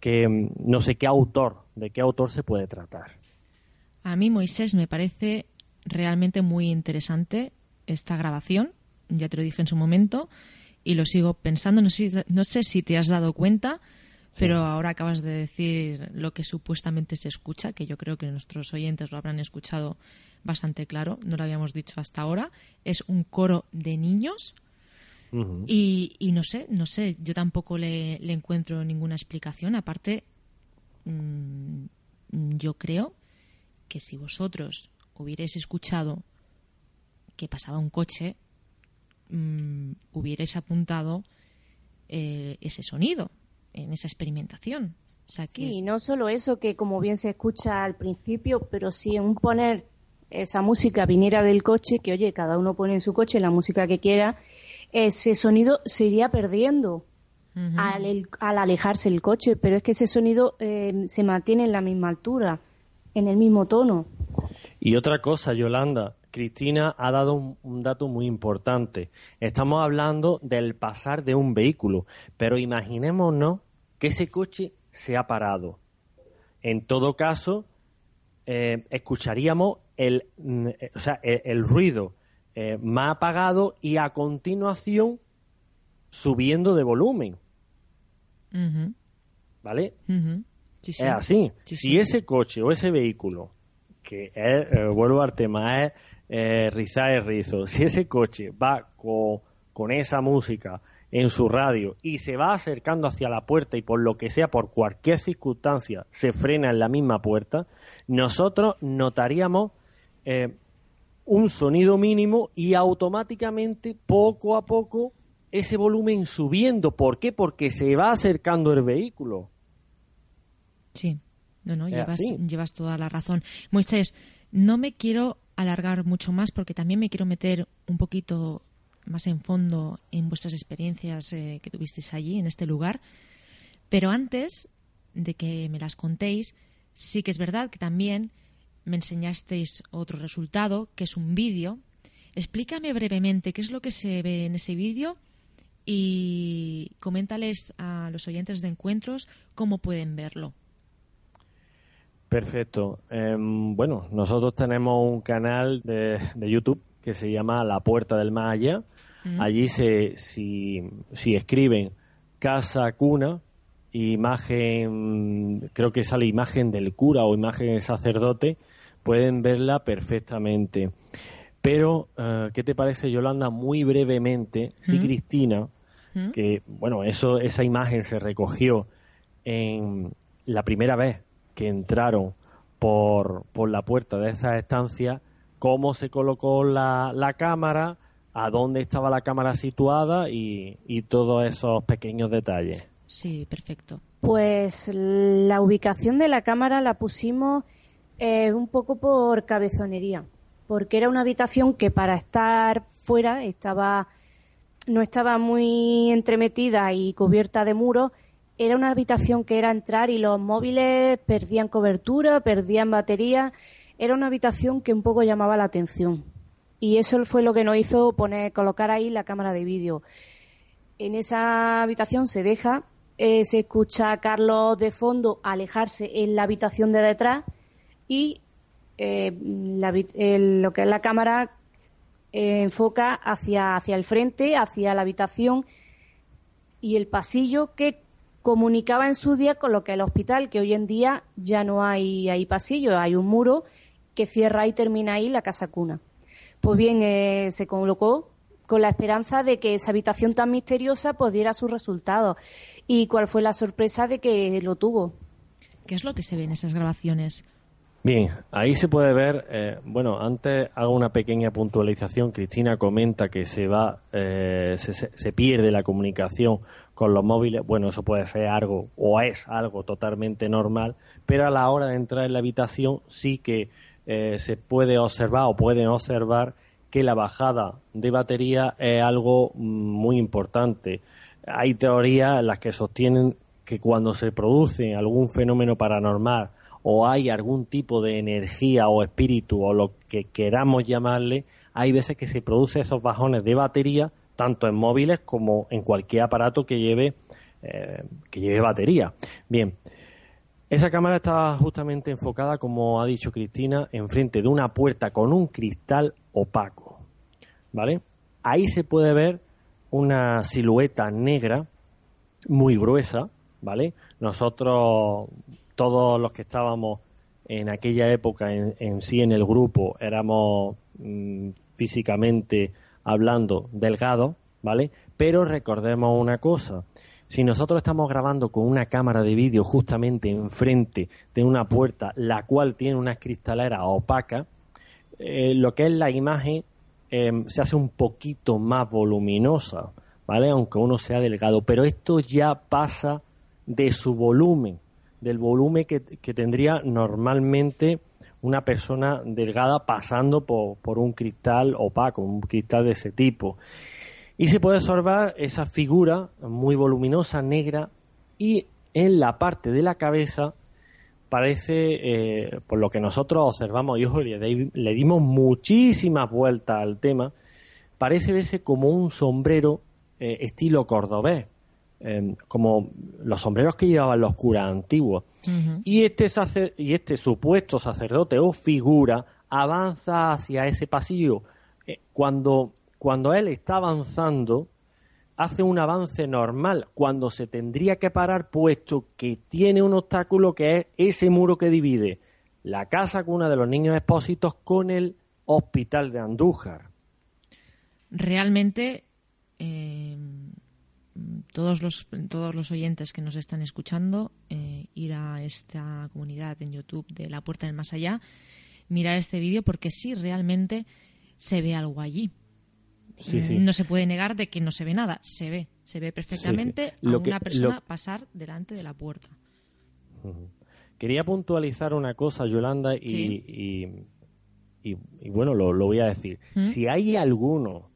S6: que no sé qué autor, de qué autor se puede tratar.
S3: A mí, Moisés, me parece realmente muy interesante esta grabación, ya te lo dije en su momento, y lo sigo pensando. No sé, no sé si te has dado cuenta, pero ahora acabas de decir lo que supuestamente se escucha, que yo creo que nuestros oyentes lo habrán escuchado bastante claro, no lo habíamos dicho hasta ahora. Es un coro de niños. y, y, no sé, no sé, yo tampoco le, le encuentro ninguna explicación. Aparte, mmm, yo creo que si vosotros hubierais escuchado que pasaba un coche, mmm, hubierais apuntado eh, ese sonido en esa experimentación. O sea, que
S7: sí, no solo eso que como bien se escucha al principio, pero si un poner esa música viniera del coche, que oye, cada uno pone en su coche la música que quiera, ese sonido se iría perdiendo. al, al, alejarse el coche, pero es que ese sonido eh, se mantiene en la misma altura, en el mismo tono.
S6: Y otra cosa, Yolanda, Cristina ha dado un, dato muy importante. Estamos hablando del pasar de un vehículo, pero imaginémonos que ese coche se ha parado. En todo caso, eh, escucharíamos el, mm, o sea, el, ruido eh, más apagado y a continuación subiendo de volumen. ¿Vale? Es así. si ese coche o ese vehículo, que es, eh, vuelvo al tema, es eh, rizar rizo, si ese coche va con, con esa música en su radio y se va acercando hacia la puerta y por lo que sea, por cualquier circunstancia, se frena en la misma puerta, nosotros notaríamos eh, un sonido mínimo y automáticamente, poco a poco, ese volumen subiendo. ¿Por qué? Porque se va acercando el vehículo.
S3: Sí, no, no, llevas, llevas, toda la razón. Moisés, no me quiero alargar mucho más porque también me quiero meter un poquito más en fondo en vuestras experiencias eh, que tuvisteis allí, en este lugar. Pero antes de que me las contéis, sí que es verdad que también me enseñasteis otro resultado, que es un vídeo. Explícame brevemente qué es lo que se ve en ese vídeo y coméntales a los oyentes de encuentros cómo pueden verlo.
S6: Perfecto. Em, bueno, nosotros tenemos un canal de, YouTube que se llama La Puerta del Más Allá. Allí se, si, si escriben casa cuna, imagen, creo que sale imagen del cura o imagen del sacerdote, pueden verla perfectamente. Pero, eh, ¿qué te parece, Yolanda? Muy brevemente, si Cristina, que, bueno, eso, esa imagen se recogió en la primera vez que entraron por, por la puerta de esa estancia, cómo se colocó la, la cámara, a dónde estaba la cámara situada y, y todos esos pequeños detalles.
S3: Sí, perfecto.
S7: Pues la ubicación de la cámara la pusimos eh, un poco por cabezonería, porque era una habitación que para estar fuera estaba no estaba muy entremetida y cubierta de muros era una habitación que era entrar y los móviles perdían cobertura, perdían batería. Era una habitación que un poco llamaba la atención. Y eso fue lo que nos hizo poner, colocar ahí la cámara de vídeo. En esa habitación se deja, eh, se escucha a Carlos de fondo alejarse en la habitación de detrás y eh, lo que es la cámara eh, enfoca hacia, hacia el frente, hacia la habitación y el pasillo que comunicaba en su día con lo que el hospital, que hoy en día ya no hay, hay pasillo, hay un muro que cierra y termina ahí la casa cuna. Pues bien, eh, se colocó con la esperanza de que esa habitación tan misteriosa pues diera sus resultados. ¿Y cuál fue la sorpresa de que lo tuvo?
S3: ¿Qué es lo que se ve en esas grabaciones?
S6: Bien, ahí se puede ver, eh, bueno, antes hago una pequeña puntualización. Cristina comenta que se va, eh, se, se, pierde la comunicación con los móviles. Bueno, eso puede ser algo o es algo totalmente normal, pero a la hora de entrar en la habitación sí que eh, se puede observar o pueden observar que la bajada de batería es algo muy importante. Hay teorías en las que sostienen que cuando se produce algún fenómeno paranormal o hay algún tipo de energía o espíritu o lo que queramos llamarle, hay veces que se produce esos bajones de batería tanto en móviles como en cualquier aparato que lleve eh, que lleve batería. Bien, esa cámara estaba justamente enfocada, como ha dicho Cristina, enfrente de una puerta con un cristal opaco, ¿vale? Ahí se puede ver una silueta negra muy gruesa, ¿vale? Nosotros todos los que estábamos en aquella época en, sí en el grupo éramos mm, físicamente hablando delgados, ¿vale? Pero recordemos una cosa, si nosotros estamos grabando con una cámara de vídeo justamente enfrente de una puerta, la cual tiene una cristalera opaca, eh, lo que es la imagen em, se hace un poquito más voluminosa, ¿vale? Aunque uno sea delgado, pero esto ya pasa de su volumen del volumen que, tendría normalmente una persona delgada pasando por, un cristal opaco, un cristal de ese tipo. Y se puede observar esa figura muy voluminosa, negra, y en la parte de la cabeza parece, eh, por lo que nosotros observamos, y ojo, le, le dimos muchísimas vueltas al tema, parece verse como un sombrero eh, estilo cordobés, em, como los sombreros que llevaban los curas antiguos. y, este y este supuesto sacerdote o figura avanza hacia ese pasillo. Eh, cuando, cuando él está avanzando, hace un avance normal, cuando se tendría que parar, puesto que tiene un obstáculo que es ese muro que divide la casa cuna de los niños expósitos con el hospital de Andújar
S3: realmente eh, todos, los, todos los oyentes que nos están escuchando, eh, ir a esta comunidad en YouTube de La Puerta del Más Allá, mirar este vídeo porque sí, realmente se ve algo allí. No se puede negar de que no se ve nada, se ve, se ve perfectamente a una persona pasar delante de la puerta.
S6: Quería puntualizar una cosa, Yolanda, y, y, bueno, lo, voy a decir. ¿Mm? Si hay alguno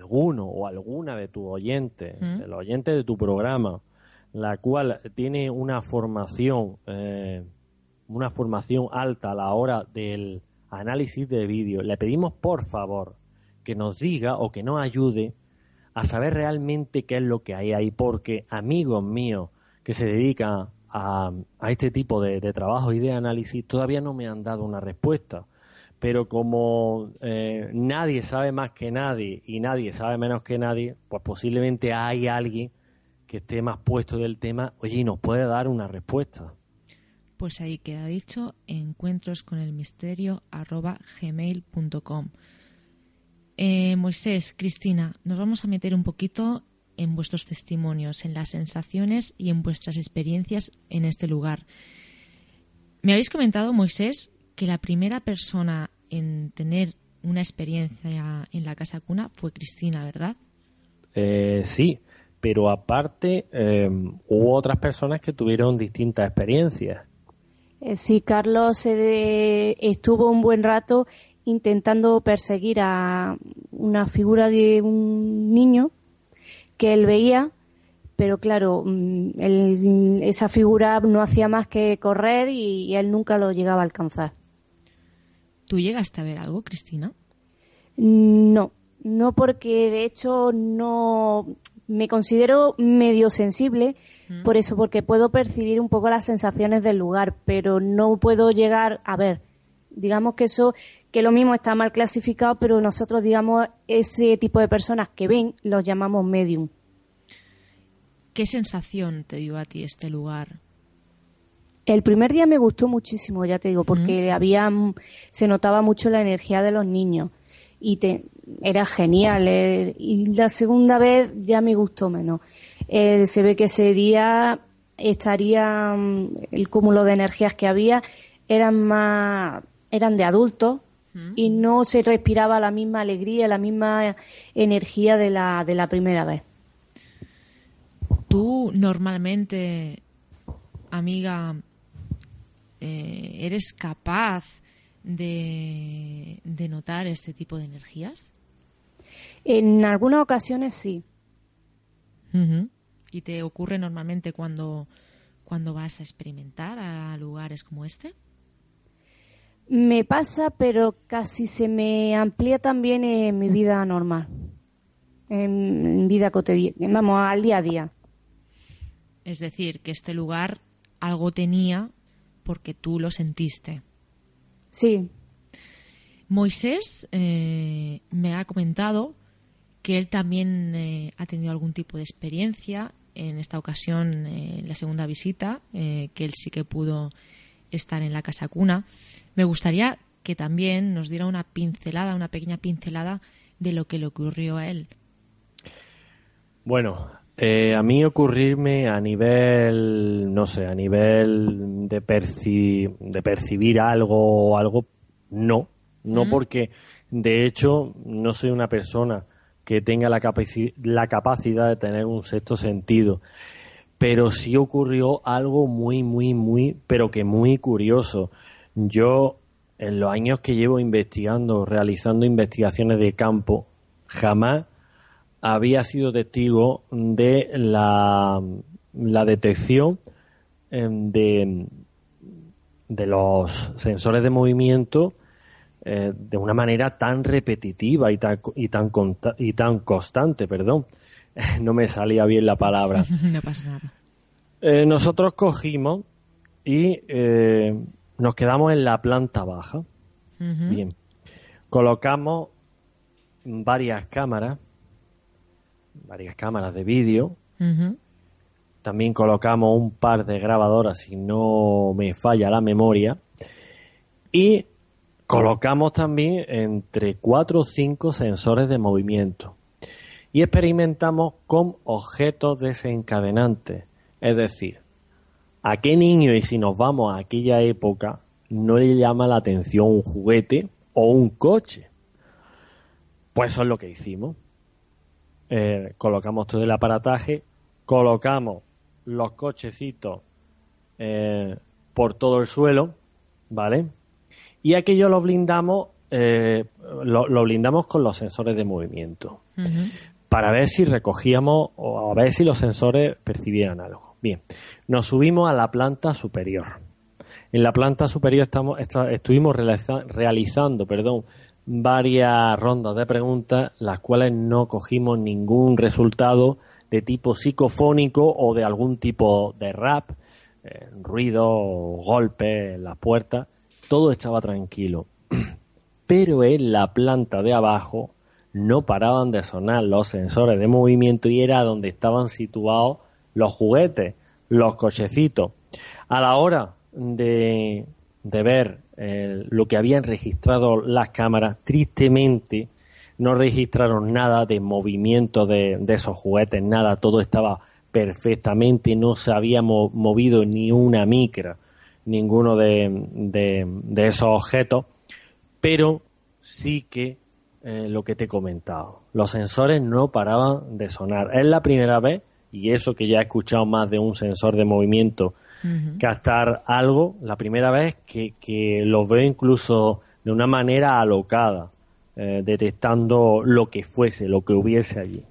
S6: alguno o alguna de tus oyentes, de los oyentes de tu programa, la cual tiene una formación, eh, una formación alta a la hora del análisis de vídeo, le pedimos por favor que nos diga o que nos ayude a saber realmente qué es lo que hay ahí, porque amigos míos que se dedican a, este tipo de, de trabajo y de análisis todavía no me han dado una respuesta pero como eh, nadie sabe más que nadie y nadie sabe menos que nadie, pues posiblemente hay alguien que esté más puesto del tema, oye, y nos puede dar una respuesta.
S3: Pues ahí queda dicho, encuentros con el misterio gmail.com. Eh, Moisés, Cristina, nos vamos a meter un poquito en vuestros testimonios, en las sensaciones y en vuestras experiencias en este lugar. Me habéis comentado, Moisés, que la primera persona en tener una experiencia en la casa cuna fue Cristina, ¿verdad?
S6: Eh, sí, pero aparte em, hubo otras personas que tuvieron distintas experiencias.
S7: Eh, sí, Carlos estuvo un buen rato intentando perseguir a una figura de un niño que él veía, pero claro, mm, esa figura no hacía más que correr y él nunca lo llegaba a alcanzar.
S3: ¿Tú llegaste a ver algo, Cristina?
S7: No, no porque de hecho no me considero medio sensible, mm. por eso, porque puedo percibir un poco las sensaciones del lugar, pero no puedo llegar a ver. Digamos que eso, que lo mismo está mal clasificado, pero nosotros, digamos, ese tipo de personas que ven, los llamamos medium.
S3: ¿Qué sensación te dio a ti este lugar?
S7: El primer día me gustó muchísimo, ya te digo, porque había se notaba mucho la energía de los niños y te, era genial. Eh, y la segunda vez ya me gustó menos. Eh, se ve que ese día estaría el cúmulo de energías que había eran más eran de adultos y no se respiraba la misma alegría, la misma energía de la de la primera vez.
S3: Tú normalmente, amiga, eh, ¿eres capaz de, notar este tipo de energías?
S7: En algunas ocasiones sí.
S3: ¿Y te ocurre normalmente cuando, cuando vas a experimentar a lugares como este?
S7: Me pasa, pero casi se me amplía también en mi vida normal, en vida cotidiana, vamos, al día a día.
S3: Es decir, que este lugar algo tenía porque tú lo sentiste.
S7: Sí.
S3: Moisés eh, me ha comentado que él también eh, ha tenido algún tipo de experiencia en esta ocasión, eh, en la segunda visita, que él sí que pudo estar en la casa cuna. Me gustaría que también nos diera una pincelada, una pequeña pincelada de lo que le ocurrió a él.
S6: Bueno, eh, a mí ocurrirme a nivel, no sé, a nivel de, de percibir algo o algo, no. No porque, de hecho, no soy una persona que tenga la, la capacidad de tener un sexto sentido. Pero sí ocurrió algo muy, muy, muy, pero que muy curioso. Yo, en los años que llevo investigando, realizando investigaciones de campo, jamás había sido testigo de la, la detección em, de, de los sensores de movimiento eh, de una manera tan repetitiva y tan, y tan, y tan constante, perdón. no me salía bien la palabra.
S3: no pasa nada.
S6: Eh, nosotros cogimos y eh, nos quedamos en la planta baja. Bien. Colocamos varias cámaras, varias cámaras de vídeo. También colocamos un par de grabadoras, si no me falla la memoria. Y colocamos también entre cuatro o cinco sensores de movimiento. Y experimentamos con objetos desencadenantes. Es decir, ¿a qué niño, y si nos vamos a aquella época, no le llama la atención un juguete o un coche? Pues eso es lo que hicimos. Eh, colocamos todo el aparataje, colocamos los cochecitos eh, por todo el suelo, ¿vale? Y aquello lo blindamos, eh, lo, blindamos con los sensores de movimiento para ver si recogíamos o a ver si los sensores percibieran algo. Bien, nos subimos a la planta superior. En la planta superior estamos, estuvimos realizando perdón, varias rondas de preguntas, las cuales no cogimos ningún resultado de tipo psicofónico o de algún tipo de rap, eh, ruido, golpe en las puertas, todo estaba tranquilo. Pero en la planta de abajo no paraban de sonar los sensores de movimiento y era donde estaban situados los juguetes, los cochecitos. A la hora de, de ver lo que habían registrado las cámaras, tristemente no registraron nada de movimiento de, esos juguetes, nada, todo estaba perfectamente, no se había movido ni una micra ninguno de, de, esos objetos, pero sí que eh, lo que te he comentado. Los sensores no paraban de sonar. Es la primera vez, y eso que ya he escuchado más de un sensor de movimiento captar algo, la primera vez que, que lo veo incluso de una manera alocada, eh, detectando lo que fuese, lo que hubiese allí.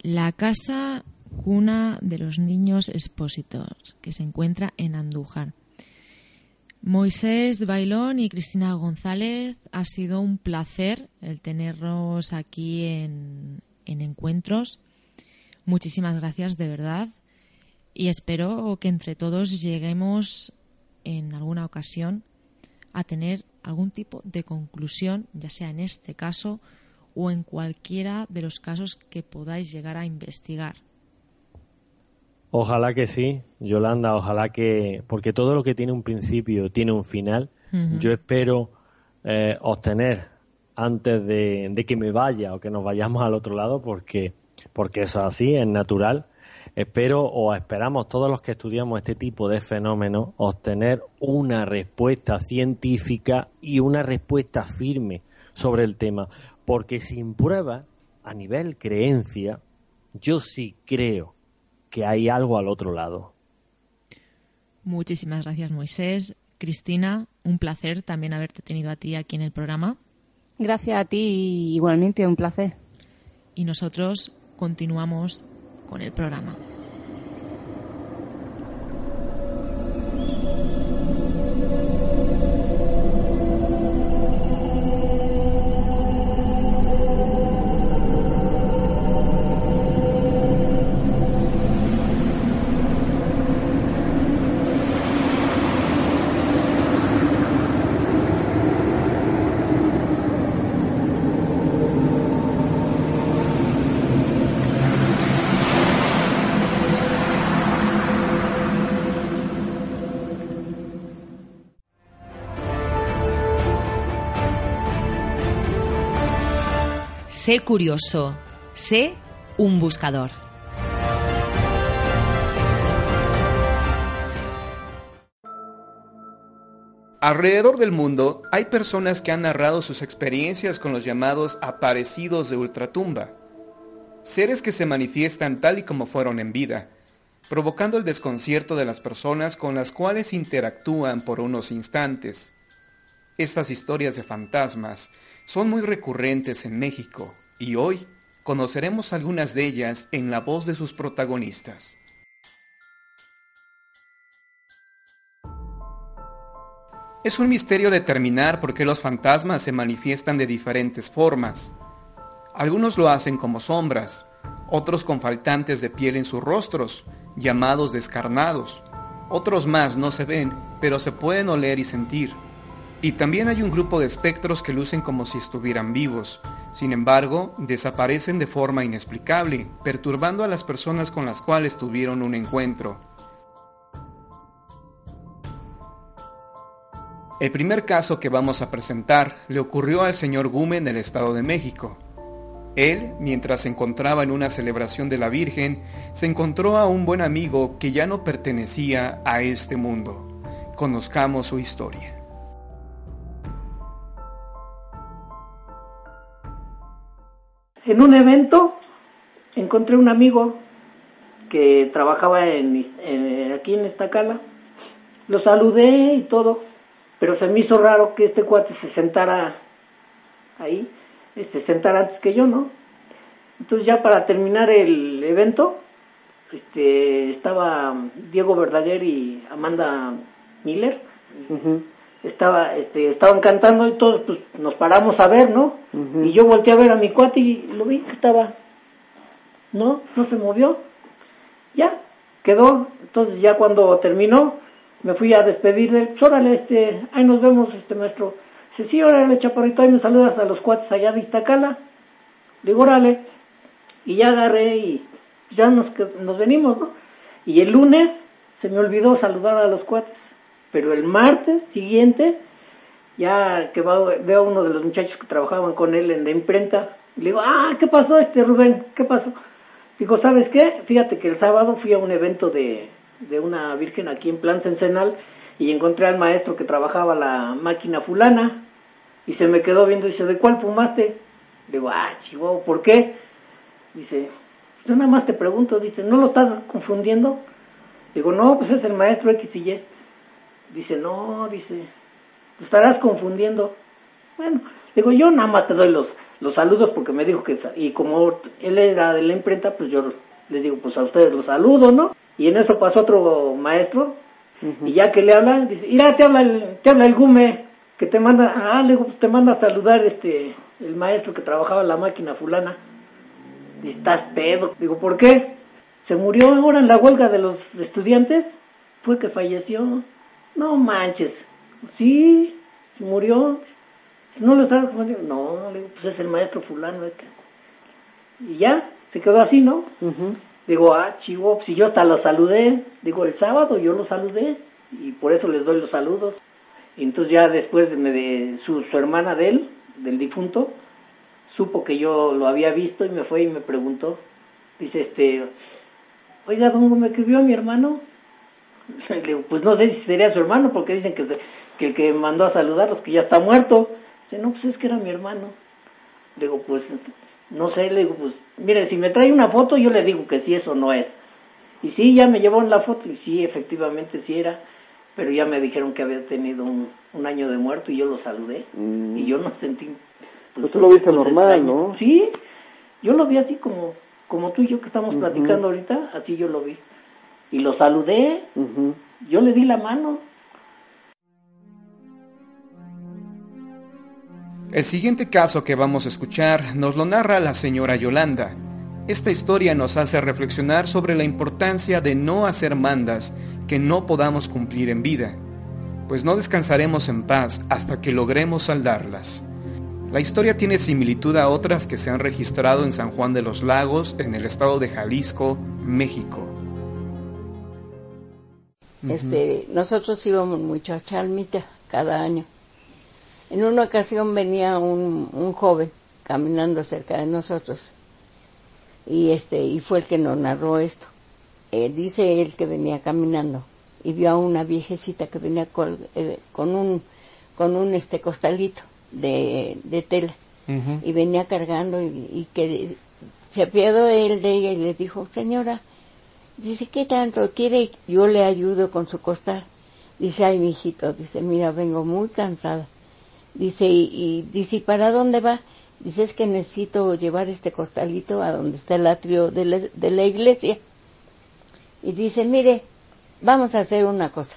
S3: La casa cuna de los niños expósitos, que se encuentra en Andújar. Moisés Bailón y Cristina González, ha sido un placer el tenerlos aquí en, encuentros. Muchísimas gracias de verdad y espero que entre todos lleguemos en alguna ocasión a tener algún tipo de conclusión, ya sea en este caso o en cualquiera de los casos que podáis llegar a investigar.
S6: Ojalá que sí, Yolanda, ojalá que, porque todo lo que tiene un principio tiene un final. Yo espero eh, obtener antes de, que me vaya o que nos vayamos al otro lado, porque, porque es así, es natural. Espero o esperamos todos los que estudiamos este tipo de fenómenos obtener una respuesta científica y una respuesta firme sobre el tema, porque sin prueba, a nivel creencia, yo sí creo que hay algo al otro lado.
S3: Muchísimas gracias, Moisés. Cristina, un placer también haberte tenido a ti aquí en el programa.
S7: Gracias a ti, igualmente, un placer.
S3: Y nosotros continuamos con el programa.
S1: Sé curioso, sé un buscador.
S8: Alrededor del mundo hay personas que han narrado sus experiencias con los llamados aparecidos de ultratumba, seres que se manifiestan tal y como fueron en vida, provocando el desconcierto de las personas con las cuales interactúan por unos instantes. Estas historias de fantasmas son muy recurrentes en México y hoy Conoceremos algunas de ellas en la voz de sus protagonistas. Es un misterio determinar por qué los fantasmas se manifiestan de diferentes formas. Algunos lo hacen como sombras, otros con faltantes de piel en sus rostros, llamados descarnados. Otros más no se ven, pero se pueden oler y sentir. Y también hay un grupo de espectros que lucen como si estuvieran vivos. Sin embargo, desaparecen de forma inexplicable, perturbando a las personas con las cuales tuvieron un encuentro. El primer caso que vamos a presentar le ocurrió al señor Gumen del Estado de México. Él, mientras se encontraba en una celebración de la Virgen, se encontró a un buen amigo que ya no pertenecía a este mundo. Conozcamos su historia.
S9: En un evento encontré un amigo que trabajaba en, aquí en esta cala. Lo saludé y todo pero se me hizo raro que este cuate se sentara ahí, se este, sentara antes que yo, ¿no? Entonces ya para terminar el evento, este, estaba Diego Verdaguer y Amanda Miller, estaba, este, estaban cantando y todos pues, nos paramos a ver, ¿no? Y yo volteé a ver a mi cuate y lo vi que estaba, ¿no? No se movió, ya, quedó, entonces ya cuando terminó, me fui a despedir de él, pues, órale, este, ahí nos vemos, este maestro. Dice, sí, órale, chaparrito, ahí me saludas a los cuates allá de Iztacala. Digo, órale. Y ya agarré y ya nos, nos venimos, ¿no? Y el lunes se me olvidó saludar a los cuates. Pero el martes siguiente, ya que veo a uno de los muchachos que trabajaban con él en la imprenta, le digo, ah, ¿qué pasó este Rubén? ¿Qué pasó? Digo, ¿sabes qué? Fíjate que el sábado fui a un evento de, de una virgen aquí en Planta Encenal y encontré al maestro que trabajaba la máquina fulana y se me quedó viendo y dice, ¿de cuál fumaste? Le digo, ah, chihuahua, ¿por qué? Dice, yo nada más te pregunto, dice, ¿no lo estás confundiendo? Digo, no, pues es el maestro X y Y. Dice, no, dice, te estarás confundiendo. Bueno, digo, yo nada más te doy los, los saludos porque me dijo que, y como él era de la imprenta, pues yo les digo, pues a ustedes los saludo, ¿no? Y en eso pasó otro maestro, y ya que le hablan, dice, mira, te habla el, te habla el gume, que te manda, ah, le te manda a saludar este, el maestro que trabajaba en la máquina fulana. Y estás pedo. Digo, ¿por qué? Se murió ahora en la huelga de los estudiantes, fue que falleció. No manches. Sí, se murió. No lo estaba confundiendo. No, le digo, pues es el maestro fulano. Y ya, se quedó así, ¿no? Digo, ah, chivo, si yo hasta lo saludé, digo, el sábado yo lo saludé y por eso les doy los saludos. Y entonces ya después de, de su, su hermana de él, del difunto, supo que yo lo había visto y me fue y me preguntó, dice, este, oiga, ¿dónde me escribió mi hermano? Le digo, pues no sé si sería su hermano, porque dicen que, que el que mandó a saludarlos, que ya está muerto. Dice, no, pues es que era mi hermano. Le digo, pues no sé, le digo, pues, mire, si me trae una foto, yo le digo que sí, eso no es. Y sí, ya me llevó en la foto, y sí, efectivamente sí era, pero ya me dijeron que había tenido un, un año de muerto y yo lo saludé. Mm. Y yo no sentí.
S6: Pues, tú lo viste normal, ¿no?
S9: Sí, yo lo vi así como, como tú y yo que estamos platicando ahorita, así yo lo vi. Y lo saludé, yo le di la mano,
S8: El siguiente caso que vamos a escuchar nos lo narra la señora Yolanda. Esta historia nos hace reflexionar sobre la importancia de no hacer mandas que no podamos cumplir en vida, pues no descansaremos en paz hasta que logremos saldarlas. La historia tiene similitud a otras que se han registrado en San Juan de los Lagos, en el estado de Jalisco, México.
S10: Este, nosotros íbamos mucho a Chalmita cada año. En una ocasión venía un, un joven caminando cerca de nosotros y este y fue el que nos narró esto. Eh, dice él que venía caminando y vio a una viejecita que venía eh, con, un con un este costalito de, de tela y venía cargando y, que se apiadó él de ella y le dijo señora dice qué tanto quiere yo le ayudo con su costal dice ay mijito dice mira vengo muy cansada Dice, y, dice, ¿y para dónde va? Dice, es que necesito llevar este costalito a donde está el atrio de la, de la iglesia. Y dice, mire, vamos a hacer una cosa.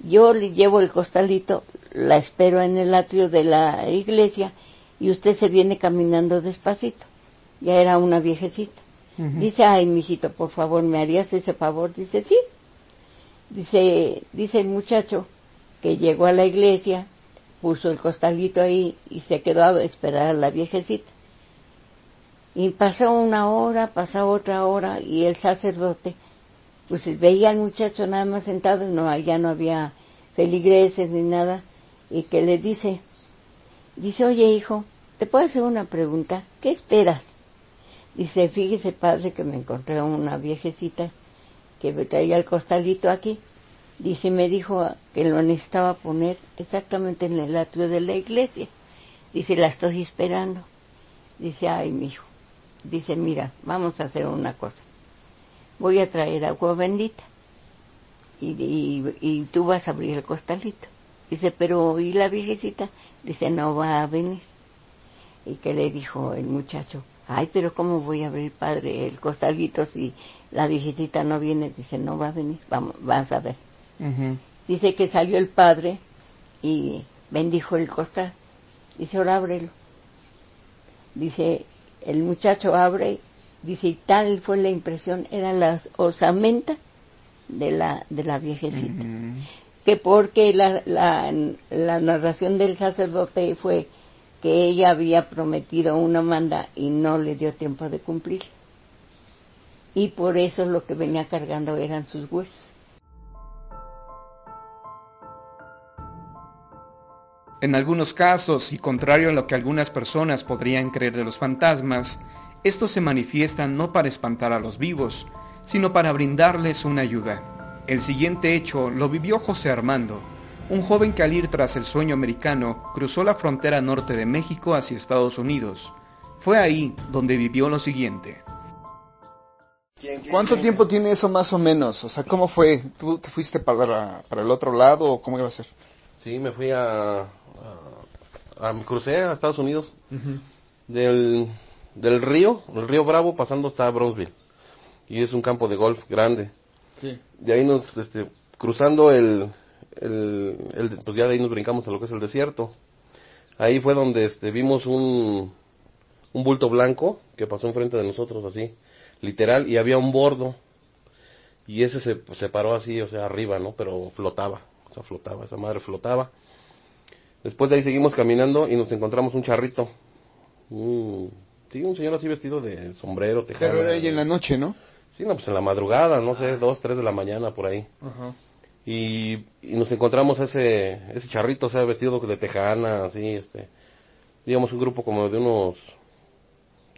S10: Yo le llevo el costalito, la espero en el atrio de la iglesia y usted se viene caminando despacito. Ya era una viejecita. Dice, ay, mijito, por favor, ¿me harías ese favor? Dice, sí. Dice, dice el muchacho que llegó a la iglesia, puso el costalito ahí y se quedó a esperar a la viejecita. Y pasó una hora, pasó otra hora y el sacerdote, pues veía al muchacho nada más sentado, no, ya no había feligreses ni nada, y que le dice, dice, oye hijo, ¿te puedo hacer una pregunta? ¿Qué esperas? Dice, fíjese padre que me encontré una viejecita que me traía el costalito aquí. Dice, me dijo que lo necesitaba poner exactamente en el atrio de la iglesia. Dice, la estoy esperando. Dice, ay, mi hijo. Dice, mira, vamos a hacer una cosa. Voy a traer agua bendita. Y, y, y tú vas a abrir el costalito. Dice, pero ¿y la viejecita? Dice, no va a venir. Y que le dijo el muchacho, ay, pero ¿cómo voy a abrir, padre, el costalito si la viejecita no viene? Dice, no va a venir, vamos, vas a ver. Dice que salió el padre y bendijo el costal. Dice, ahora ábrelo. Dice, el muchacho abre, dice, y tal fue la impresión, era la osamenta de la, de la viejecita. Que porque la, la, la narración del sacerdote fue que ella había prometido una manda y no le dio tiempo de cumplir. Y por eso lo que venía cargando eran sus huesos.
S8: En algunos casos, y contrario a lo que algunas personas podrían creer de los fantasmas, estos se manifiestan no para espantar a los vivos, sino para brindarles una ayuda. El siguiente hecho lo vivió José Armando, un joven que al ir tras el sueño americano cruzó la frontera norte de México hacia Estados Unidos. Fue ahí donde vivió lo siguiente.
S11: ¿Cuánto tiempo tiene eso más o menos? O sea, ¿cómo fue? ¿Tú te fuiste para, para el otro lado o cómo iba a ser?
S12: Sí, me fui a, a, a crucé a Estados Unidos del, del río, el río Bravo, pasando hasta Bronzeville. Y es un campo de golf grande.
S11: Sí.
S12: De ahí nos, este, cruzando el, el, el, pues ya de ahí nos brincamos a lo que es el desierto. Ahí fue donde este, vimos un, un bulto blanco que pasó enfrente de nosotros así, literal, y había un bordo. Y ese se, se paró así, o sea, arriba, ¿no? Pero flotaba, o sea, flotaba, esa madre flotaba. Después de ahí seguimos caminando y nos encontramos un charrito. Un, sí, un señor así vestido de sombrero, tejano.
S11: Pero era ahí en la noche, ¿no?
S12: Sí, no, pues en la madrugada, no sé, dos, tres de la mañana por ahí.
S11: Ajá.
S12: Y, nos encontramos ese, ese charrito, o sea, vestido de tejana, así, este, digamos un grupo como de unos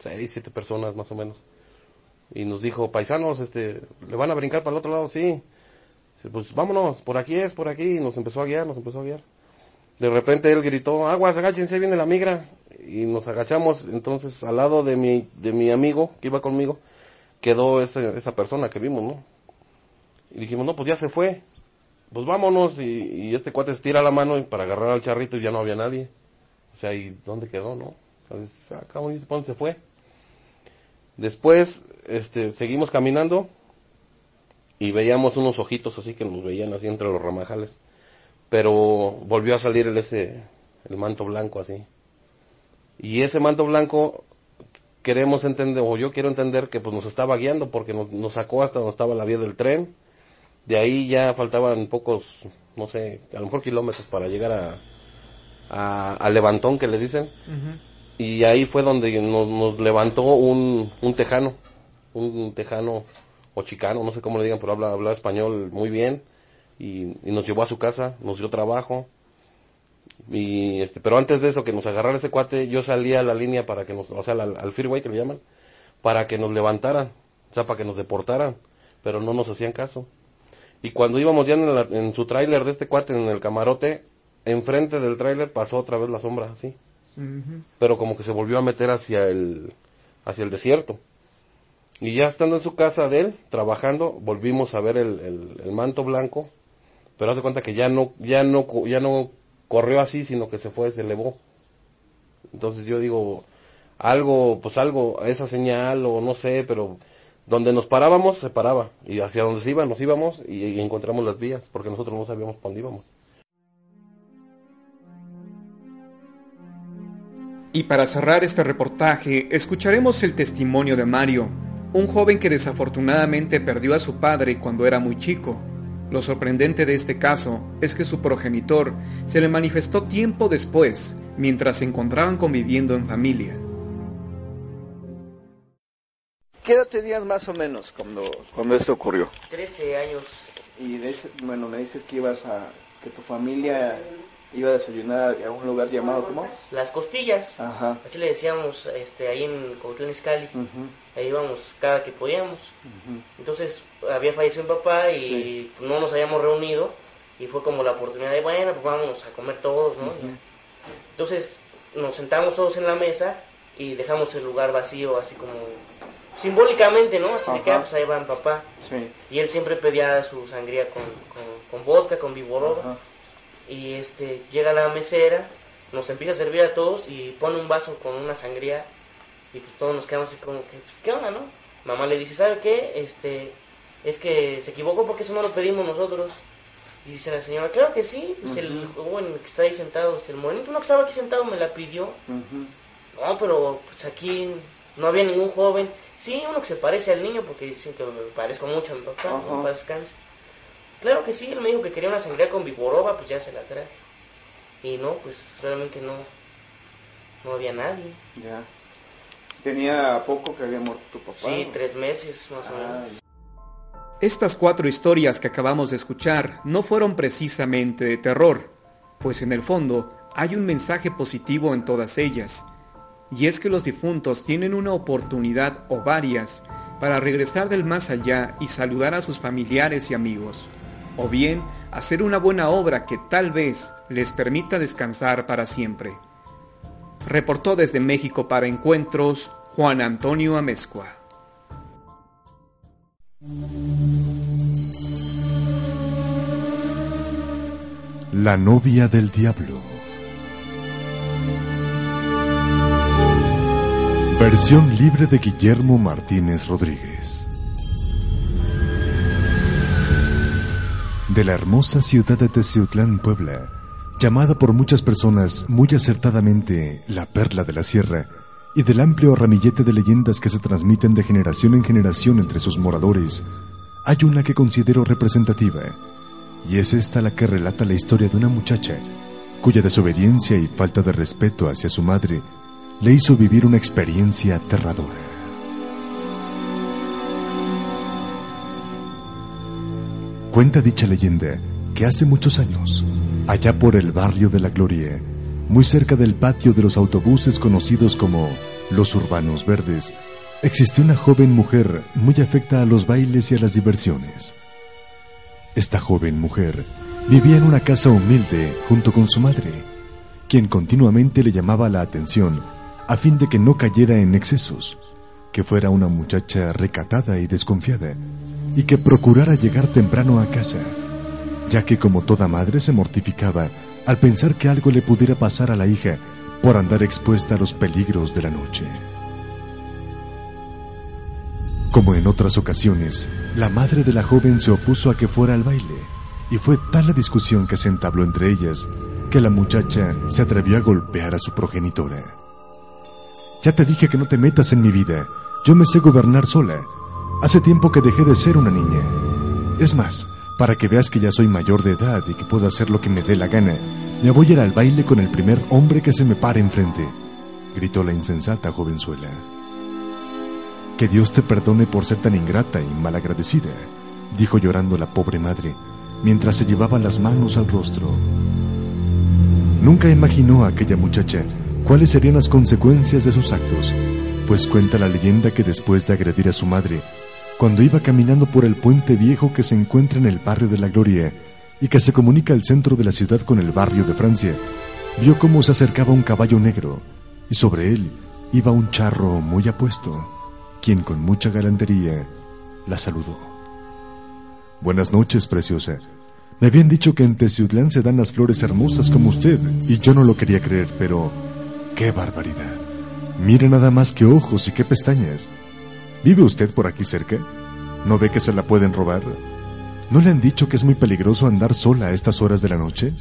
S12: seis, siete personas más o menos. Y nos dijo, paisanos, este, ¿le van a brincar para el otro lado? Sí. Pues vámonos, por aquí es, por aquí. Y nos empezó a guiar, nos empezó a guiar. De repente él gritó, aguas, agáchense, viene la migra. Y nos agachamos, entonces al lado de mi, de mi amigo que iba conmigo, quedó ese, esa persona que vimos, ¿no? Y dijimos, no, pues ya se fue. Pues vámonos. Y, este cuate estira la mano y para agarrar al charrito y ya no había nadie. O sea, ¿y dónde quedó, no? Entonces, acá ¿dónde se fue? Después, este, seguimos caminando y veíamos unos ojitos así que nos veían así entre los ramajales. Pero volvió a salir el ese, el manto blanco así. Y ese manto blanco queremos entender, o yo quiero entender que pues nos estaba guiando porque nos sacó hasta donde estaba la vía del tren. De ahí ya faltaban pocos, no sé, a lo mejor kilómetros para llegar a, a, a Levantón que le dicen. Y ahí fue donde nos, nos levantó un, un tejano, un tejano o chicano, no sé cómo le digan, pero habla, habla español muy bien. Y, y nos llevó a su casa, nos dio trabajo. Y este, pero antes de eso, que nos agarrara ese cuate, yo salía a la línea para que nos, o sea, al, al freeway que le llaman, para que nos levantaran, o sea, para que nos deportaran, pero no nos hacían caso. Y cuando íbamos ya en, la- en su tráiler de este cuate, en el camarote, enfrente del tráiler pasó otra vez la sombra así, pero como que se volvió a meter hacia el, hacia el desierto. Y ya estando en su casa de él, trabajando, volvimos a ver el, el, el manto blanco, pero hace cuenta que ya no, ya no, ya no corrió así, sino que se fue, se elevó. Entonces yo digo, algo, pues algo, esa señal o no sé, pero donde nos parábamos se paraba y hacia donde se iba nos íbamos y, encontramos las vías porque nosotros no sabíamos dónde íbamos.
S8: Y para cerrar este reportaje, escucharemos el testimonio de Mario, un joven que desafortunadamente perdió a su padre cuando era muy chico. Lo sorprendente de este caso es que su progenitor se le manifestó tiempo después, mientras se encontraban conviviendo en familia.
S11: ¿Qué edad tenías más o menos cuando, cuando esto ocurrió?
S13: 13 años.
S11: Y de ese- bueno, me dices que ibas a, que tu familia iba a desayunar a un lugar llamado, ¿cómo?
S13: Las costillas,
S11: Ajá.
S13: así le decíamos este, ahí en Cotlán Izcalli.
S11: Ujú,
S13: Ahí íbamos cada que podíamos.
S11: ujú.
S13: Entonces había fallecido mi papá y
S11: Sí.
S13: no nos habíamos reunido y fue como la oportunidad de, bueno, pues vámonos a comer todos, ¿no? Entonces nos sentamos todos en la mesa y dejamos el lugar vacío, así como simbólicamente, ¿no? Así de que, pues ahí va mi papá.
S11: Sí.
S13: Y él siempre pedía su sangría con, con, con vodka, con viboroba.
S11: Ajá.
S13: Y este, llega la mesera, nos empieza a servir a todos y pone un vaso con una sangría. Y pues todos nos quedamos así como que, ¿qué onda, no? Mamá le dice, ¿sabe qué? Este, es que se equivocó porque eso no lo pedimos nosotros. Y dice la señora, claro que sí, pues el joven que está ahí sentado, este, el morenito no que estaba aquí sentado me la pidió. No, pero pues aquí no había ningún joven. Sí, uno que se parece al niño porque dicen que me parezco mucho a mi papá,
S11: Ajá.
S13: no Paz descanse. Claro que sí, él me dijo que quería una sangría con viboroba, pues ya se la trae. Y no, pues realmente no, no había nadie.
S11: Ya. Tenía poco que había muerto tu papá.
S13: Sí,
S11: ¿no?
S13: tres meses más o
S11: Ah,
S13: menos.
S8: Estas cuatro historias que acabamos de escuchar no fueron precisamente de terror, pues en el fondo hay un mensaje positivo en todas ellas, y es que los difuntos tienen una oportunidad o varias para regresar del más allá y saludar a sus familiares y amigos, o bien hacer una buena obra que tal vez les permita descansar para siempre. Reportó desde México para Encuentros Juan Antonio Amezcua.
S14: La novia del diablo. Versión libre de Guillermo Martínez Rodríguez. De la hermosa ciudad de Teciutlán, Puebla, llamada por muchas personas muy acertadamente la perla de la sierra, y del amplio ramillete de leyendas que se transmiten de generación en generación entre sus moradores, hay una que considero representativa, y es esta la que relata la historia de una muchacha cuya desobediencia y falta de respeto hacia su madre le hizo vivir una experiencia aterradora. Cuenta dicha leyenda que hace muchos años, allá por el barrio de la Gloria, muy cerca del patio de los autobuses conocidos como los Urbanos Verdes, existió una joven mujer muy afecta a los bailes y a las diversiones. Esta joven mujer vivía en una casa humilde junto con su madre, quien continuamente le llamaba la atención a fin de que no cayera en excesos, que fuera una muchacha recatada y desconfiada, y que procurara llegar temprano a casa, ya que como toda madre se mortificaba al pensar que algo le pudiera pasar a la hija por andar expuesta a los peligros de la noche. Como en otras ocasiones, la madre de la joven se opuso a que fuera al baile, y fue tal la discusión que se entabló entre ellas que la muchacha se atrevió a golpear a su progenitora. Ya te dije que no te metas en mi vida, yo me sé gobernar sola. Hace tiempo que dejé de ser una niña. Es más, para que veas que ya soy mayor de edad y que puedo hacer lo que me dé la gana, me voy a ir al baile con el primer hombre que se me pare enfrente, gritó la insensata jovenzuela. Que Dios te perdone por ser tan ingrata y malagradecida, dijo llorando la pobre madre, mientras se llevaba las manos al rostro. Nunca imaginó a aquella muchacha cuáles serían las consecuencias de sus actos, pues cuenta la leyenda que después de agredir a su madre, cuando iba caminando por el puente viejo que se encuentra en el barrio de la Gloria y que se comunica al centro de la ciudad con el barrio de Francia, vio cómo se acercaba un caballo negro y sobre él iba un charro muy apuesto, quien con mucha galantería la saludó. Buenas noches, preciosa. Me habían dicho que en Teciutlán se dan las flores hermosas como usted, y yo no lo quería creer, pero qué barbaridad. Mire nada más que ojos y qué pestañas. ¿Vive usted por aquí cerca? ¿No ve que se la pueden robar? ¿No le han dicho que es muy peligroso andar sola a estas horas de la noche?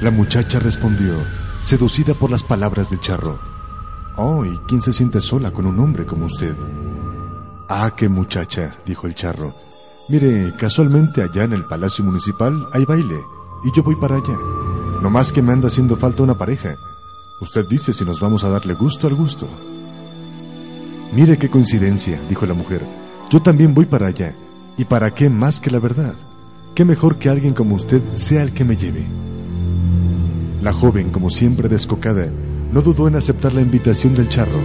S14: La muchacha respondió, seducida por las palabras del charro. Oh, ¿y quién se siente sola con un hombre como usted? Ah, qué muchacha, dijo el charro. Mire, casualmente allá en el Palacio Municipal hay baile, y yo voy para allá. No más que me anda haciendo falta una pareja. Usted dice si nos vamos a darle gusto al gusto. Mire qué coincidencia, dijo la mujer. Yo también voy para allá. ¿Y para qué más que la verdad? ¿Qué mejor que alguien como usted sea el que me lleve? La joven, como siempre descocada, no dudó en aceptar la invitación del charro,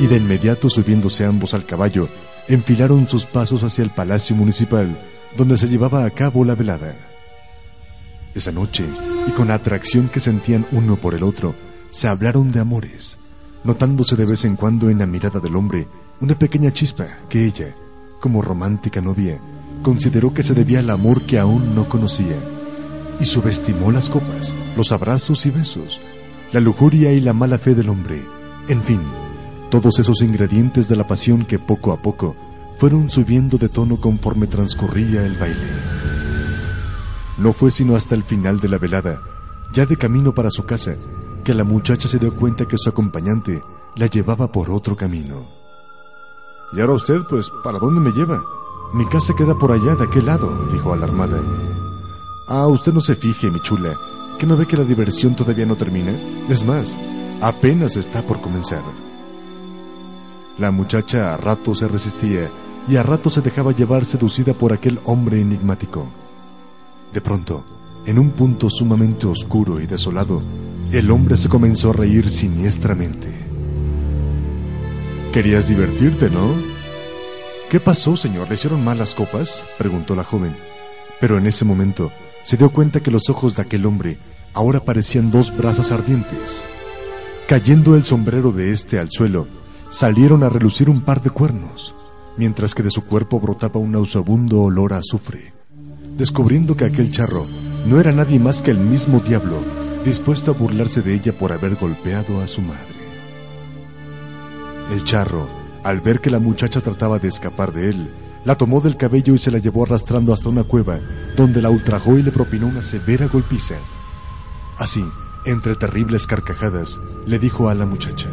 S14: y de inmediato subiéndose ambos al caballo, enfilaron sus pasos hacia el palacio municipal, donde se llevaba a cabo la velada. Esa noche, y con la atracción que sentían uno por el otro, se hablaron de amores, notándose de vez en cuando en la mirada del hombre una pequeña chispa que ella, como romántica novia, consideró que se debía al amor que aún no conocía, y subestimó las copas, los abrazos y besos, la lujuria y la mala fe del hombre, en fin, todos esos ingredientes de la pasión que poco a poco fueron subiendo de tono conforme transcurría el baile. No fue sino hasta el final de la velada, ya de camino para su casa, que la muchacha se dio cuenta que su acompañante la llevaba por otro camino. Y ahora usted, pues, ¿para dónde me lleva? Mi casa queda por allá, de aquel lado, dijo alarmada. Ah, usted no se fije, mi chula, que no ve que la diversión todavía no termina. Es más, apenas está por comenzar. La muchacha a rato se resistía y a rato se dejaba llevar seducida por aquel hombre enigmático. De pronto, en un punto sumamente oscuro y desolado, el hombre se comenzó a reír siniestramente. Querías divertirte, ¿no? ¿Qué pasó, señor? ¿Le hicieron mal las copas? preguntó la joven. Pero en ese momento se dio cuenta que los ojos de aquel hombre ahora parecían dos brasas ardientes. Cayendo el sombrero de éste al suelo, salieron a relucir un par de cuernos, mientras que de su cuerpo brotaba un nauseabundo olor a azufre. Descubriendo que aquel charro no era nadie más que el mismo diablo, dispuesto a burlarse de ella por haber golpeado a su madre. El charro, al ver que la muchacha trataba de escapar de él, la tomó del cabello y se la llevó arrastrando hasta una cueva, donde la ultrajó y le propinó una severa golpiza. Así, entre terribles carcajadas, le dijo a la muchacha,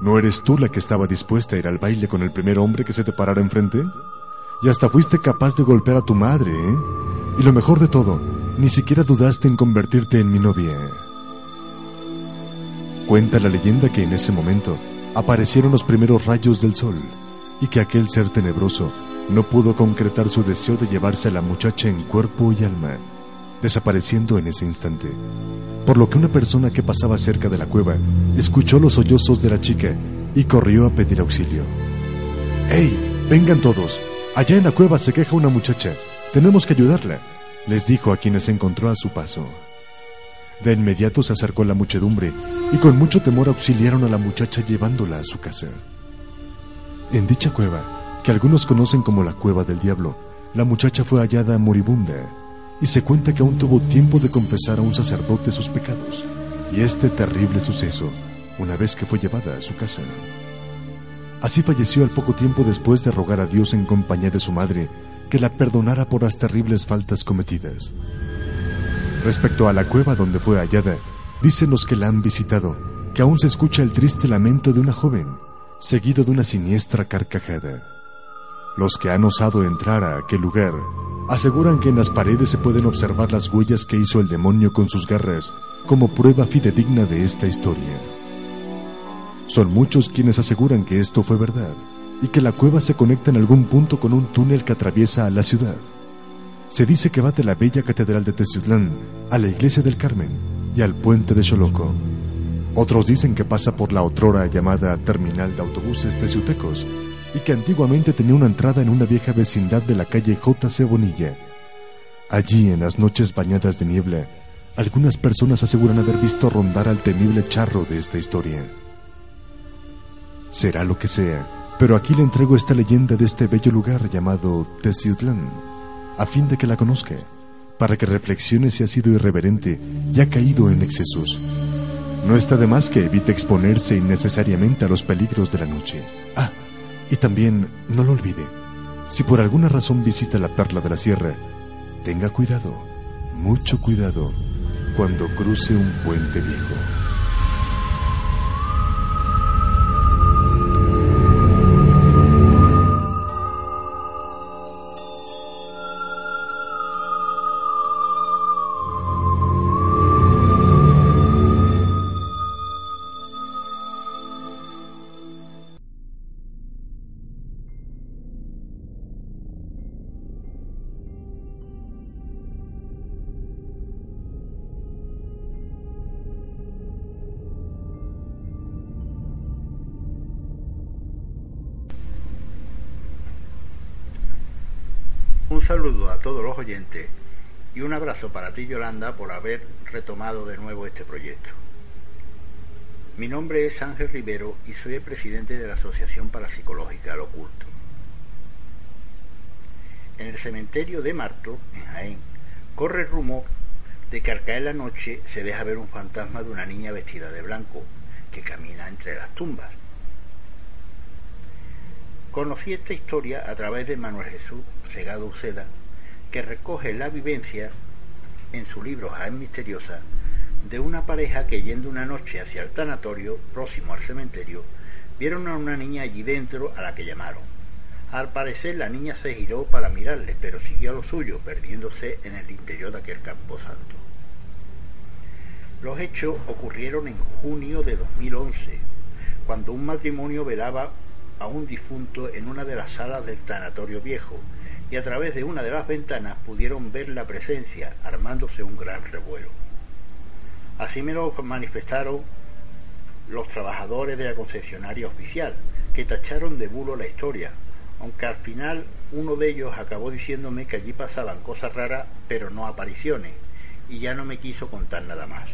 S14: ¿No eres tú la que estaba dispuesta a ir al baile con el primer hombre que se te parara enfrente? Y hasta fuiste capaz de golpear a tu madre, ¿eh? Y lo mejor de todo, ni siquiera dudaste en convertirte en mi novia. Cuenta la leyenda que en ese momento aparecieron los primeros rayos del sol y que aquel ser tenebroso no pudo concretar su deseo de llevarse a la muchacha en cuerpo y alma, desapareciendo en ese instante por lo que una persona que pasaba cerca de la cueva escuchó los sollozos de la chica y corrió a pedir auxilio. ¡Hey! Vengan todos. Allá en la cueva se queja una muchacha. Tenemos que ayudarla, les dijo a quienes encontró a su paso. De inmediato se acercó la muchedumbre y con mucho temor auxiliaron a la muchacha llevándola a su casa. En dicha cueva, que algunos conocen como la cueva del diablo, la muchacha fue hallada moribunda y se cuenta que aún tuvo tiempo de confesar a un sacerdote sus pecados y este terrible suceso una vez que fue llevada a su casa. Así falleció al poco tiempo después de rogar a Dios en compañía de su madre que la perdonara por las terribles faltas cometidas. Respecto a la cueva donde fue hallada, dicen los que la han visitado que aún se escucha el triste lamento de una joven, seguido de una siniestra carcajada. Los que han osado entrar a aquel lugar aseguran que en las paredes se pueden observar las huellas que hizo el demonio con sus garras como prueba fidedigna de esta historia. Son muchos quienes aseguran que esto fue verdad y que la cueva se conecta en algún punto con un túnel que atraviesa a la ciudad. Se dice que va de la bella catedral de Teciutlán a la iglesia del Carmen y al puente de Xoloco. Otros dicen que pasa por la otrora llamada Terminal de Autobuses Teciutecos y que antiguamente tenía una entrada en una vieja vecindad de la calle J.C. Bonilla. Allí, en las noches bañadas de niebla, algunas personas aseguran haber visto rondar al temible charro de esta historia. Será lo que sea, pero aquí le entrego esta leyenda de este bello lugar llamado Teciutlán, a fin de que la conozca, para que reflexione si ha sido irreverente y ha caído en excesos. No está de más que evite exponerse innecesariamente a los peligros de la noche. Ah, y también, no lo olvide, si por alguna razón visita la Perla de la Sierra, tenga cuidado, mucho cuidado, cuando cruce un puente viejo.
S15: Saludo a todos los oyentes y un abrazo para ti Yolanda por haber retomado de nuevo este proyecto. Mi nombre es Ángel Rivero y soy el presidente de la Asociación Parapsicológica Al Oculto. En el cementerio de Marto, en Jaén, corre el rumor de que al caer la noche se deja ver un fantasma de una niña vestida de blanco que camina entre las tumbas. Conocí esta historia a través de Manuel Jesús Segado Uceda, que recoge la vivencia en su libro Jaén Misteriosa de una pareja que yendo una noche hacia el tanatorio, próximo al cementerio, vieron a una niña allí dentro a la que llamaron. Al parecer la niña se giró para mirarle, pero siguió a lo suyo, perdiéndose en el interior de aquel campo santo. Los hechos ocurrieron en junio de 2011, cuando un matrimonio velaba a un difunto en una de las salas del tanatorio viejo, y a través de una de las ventanas pudieron ver la presencia, armándose un gran revuelo. Así me lo manifestaron los trabajadores de la concesionaria oficial, que tacharon de bulo la historia, aunque al final uno de ellos acabó diciéndome que allí pasaban cosas raras, pero no apariciones, y ya no me quiso contar nada más.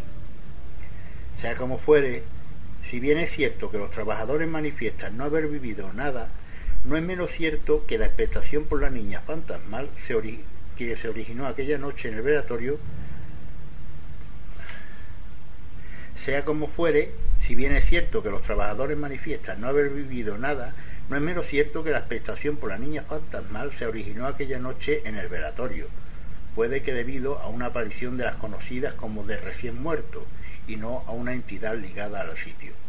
S15: Sea como fuere, si bien es cierto que los trabajadores manifiestan no haber vivido nada, no es menos cierto que la expectación por la niña fantasmal que se originó aquella noche en el velatorio, sea como fuere, si bien es cierto que los trabajadores manifiestan no haber vivido nada, no es menos cierto que la expectación por la niña fantasmal se originó aquella noche en el velatorio, puede que debido a una aparición de las conocidas como de recién muerto y no a una entidad ligada al sitio.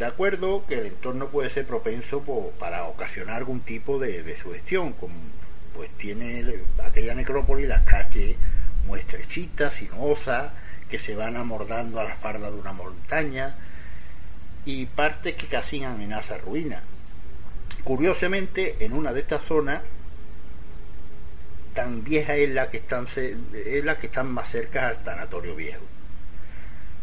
S15: De acuerdo que el entorno puede ser propenso para ocasionar algún tipo de, sugestión, como pues tiene aquella necrópolis las calles muy estrechitas, sinuosas, que se van amordando a la espalda de una montaña y partes que casi amenaza ruina. Curiosamente, en una de estas zonas tan vieja es la que están es la que están más cerca al tanatorio viejo.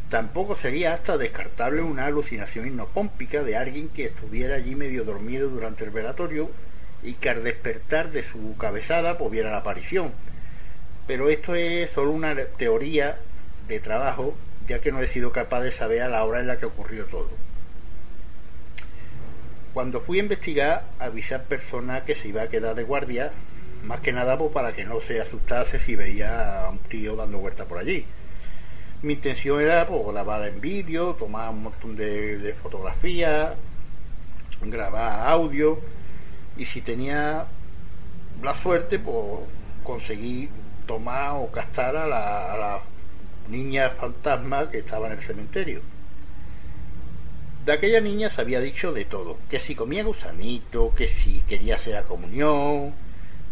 S15: Tampoco sería hasta descartable una alucinación hipnopómpica de alguien que estuviera allí medio dormido durante el velatorio y que al despertar de su cabezada pues viera la aparición. Pero esto es solo una teoría de trabajo, ya que no he sido capaz de saber a la hora en la que ocurrió todo. Cuando fui a investigar, avisé a personas que se iba a quedar de guardia, más que nada pues, para que no se asustase si veía a un tío dando vuelta por allí mi intención era pues, grabar en vídeo, tomar un montón de, fotografías, grabar audio y si tenía la suerte, pues conseguí tomar o captar a la, la niña fantasma que estaba en el cementerio. De aquella niña se había dicho de todo, que si comía gusanito, que si quería hacer la comunión,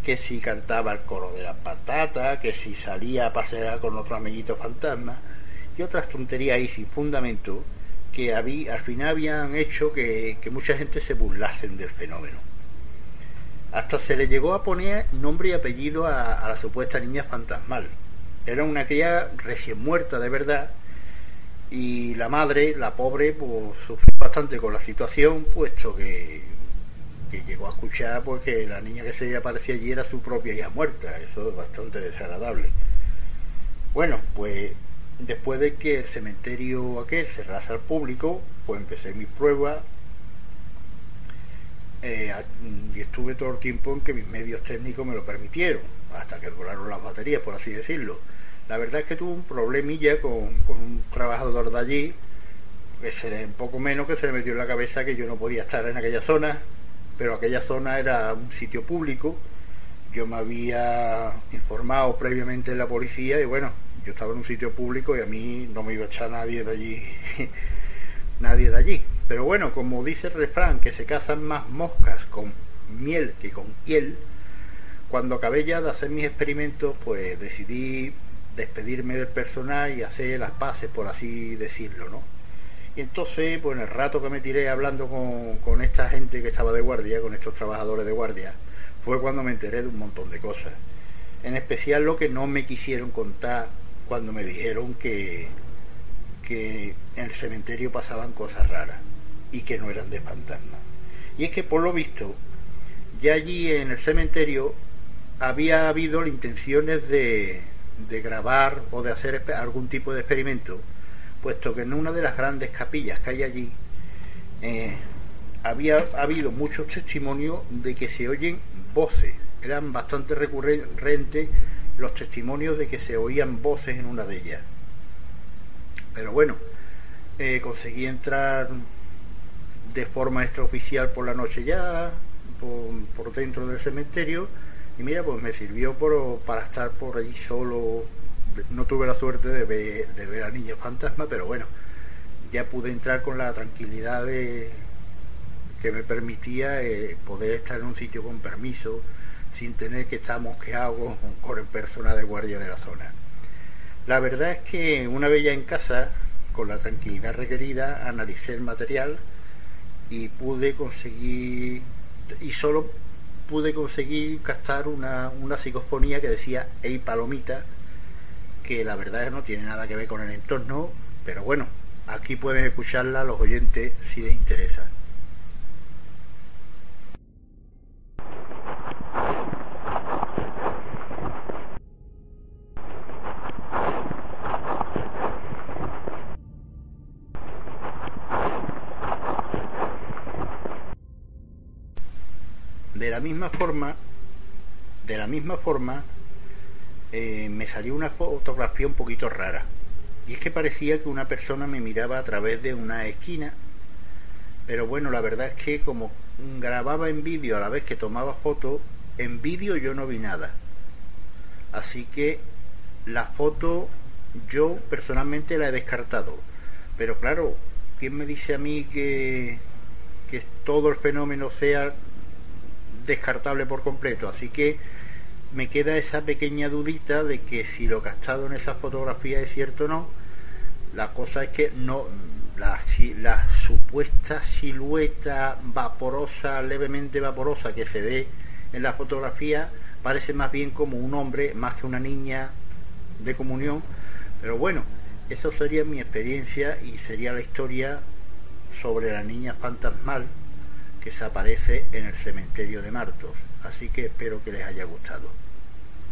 S15: que si cantaba el coro de la patata, que si salía a pasear con otro amiguito fantasma y otras tonterías ahí sin fundamento que había, al final habían hecho que, mucha gente se burlasen del fenómeno. Hasta se le llegó a poner nombre y apellido a, la supuesta niña fantasmal. Era una cría recién muerta de verdad y la madre, la pobre, pues sufrió bastante con la situación, puesto que, que llegó a escuchar porque pues, la niña que se aparecía allí era su propia hija muerta. Eso es bastante desagradable. Bueno, pues después de que el cementerio aquel cerrase al público, pues empecé mi prueba eh, y estuve todo el tiempo en que mis medios técnicos me lo permitieron, hasta que duraron las baterías, por así decirlo. La verdad es que tuve un problemilla con, un trabajador de allí, que se le, poco menos que se le metió en la cabeza que yo no podía estar en aquella zona, pero aquella zona era un sitio público. Yo me había informado previamente en la policía y bueno, yo estaba en un sitio público y a mí no me iba a echar nadie de allí, nadie de allí. Pero bueno, como dice el refrán, que se cazan más moscas con miel que con hiel, cuando acabé ya de hacer mis experimentos, pues decidí despedirme del personal y hacer las paces, por así decirlo, ¿no? Y entonces, pues en el rato que me tiré hablando con, con esta gente que estaba de guardia, con estos trabajadores de guardia, fue cuando me enteré de un montón de cosas. En especial lo que no me quisieron contar cuando me dijeron que, que en el cementerio pasaban cosas raras y que no eran de fantasma. Y es que por lo visto, ya allí en el cementerio había habido intenciones de, de grabar o de hacer algún tipo de experimento, puesto que en una de las grandes capillas que hay allí eh, había habido muchos testimonios de que se oyen voces. Eran bastante recurrentes los testimonios de que se oían voces en una de ellas. Pero bueno, eh, conseguí entrar de forma extraoficial por la noche ya, por, dentro del cementerio, y mira, pues me sirvió por, para estar por allí solo. No tuve la suerte de ver, de ver a niños fantasma, pero bueno, ya pude entrar con la tranquilidad de, que me permitía eh, poder estar en un sitio con permiso, sin tener que estar mosqueado con, el personal de guardia de la zona. La verdad es que una vez ya en casa, con la tranquilidad requerida, analicé el material y pude conseguir, y solo pude conseguir captar una, una psicofonía que decía Ey Palomita, que la verdad es no tiene nada que ver con el entorno, pero bueno, aquí pueden escucharla los oyentes si les interesa. Misma forma, de la misma forma, eh, me salió una fotografía un poquito rara. Y es que parecía que una persona me miraba a través de una esquina. Pero bueno, la verdad es que como grababa en vídeo a la vez que tomaba foto, en vídeo yo no vi nada. Así que la foto yo personalmente la he descartado. Pero claro, ¿quién me dice a mí que, que todo el fenómeno sea descartable por completo. Así que me queda esa pequeña dudita de que si lo gastado en esa fotografía es cierto o no. La cosa es que no la, la supuesta silueta vaporosa, levemente vaporosa que se ve en la fotografía parece más bien como un hombre más que una niña de comunión. Pero bueno, eso sería mi experiencia y sería la historia sobre la niña fantasmal que se aparece en el cementerio de Martos. Así que espero que les haya gustado.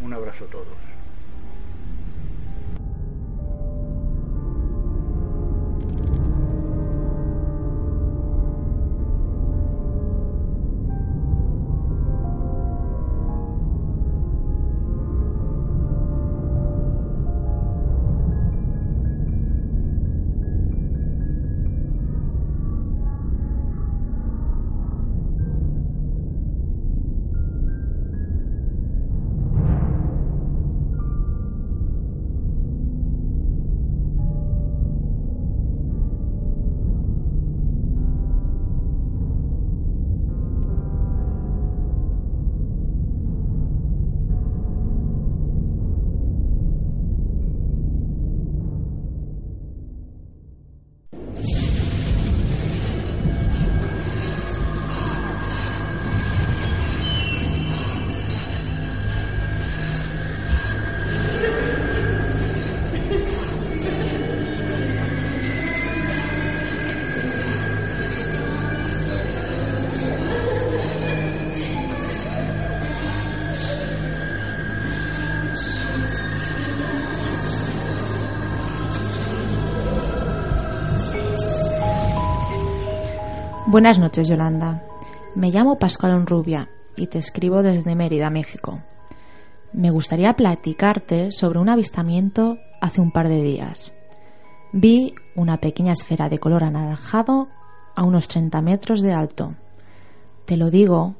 S15: Un abrazo a todos.
S16: Buenas noches, Yolanda. Me llamo Pascual Onrubia y te escribo desde Mérida, México.
S3: me gustaría platicarte sobre un avistamiento hace un par de días. Vi una pequeña esfera de color anaranjado a unos 30 metros de alto. Te lo digo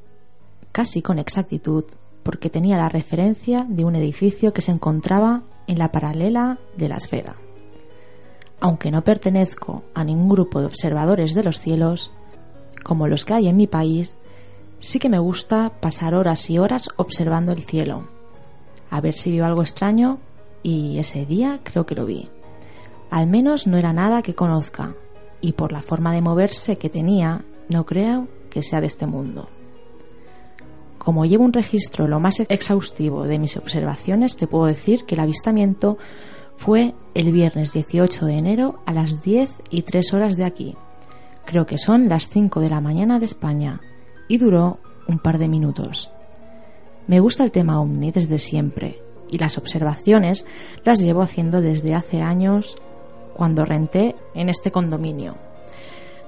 S3: casi con exactitud porque tenía la referencia de un edificio que se encontraba en la paralela de la esfera. Aunque no pertenezco a ningún grupo de observadores de los cielos, como los que hay en mi país, sí que me gusta pasar horas y horas observando el cielo, a ver si vio algo extraño y ese día creo que lo vi. Al menos no era nada que conozca y por la forma de moverse que tenía no creo que sea de este mundo. Como llevo un registro lo más exhaustivo de mis observaciones, te puedo decir que el avistamiento fue el viernes 18 de enero a las 10 y 3 horas de aquí. Creo que son las 5 de la mañana de España y duró un par de minutos. Me gusta el tema ovni desde siempre y las observaciones las llevo haciendo desde hace años cuando renté en este condominio.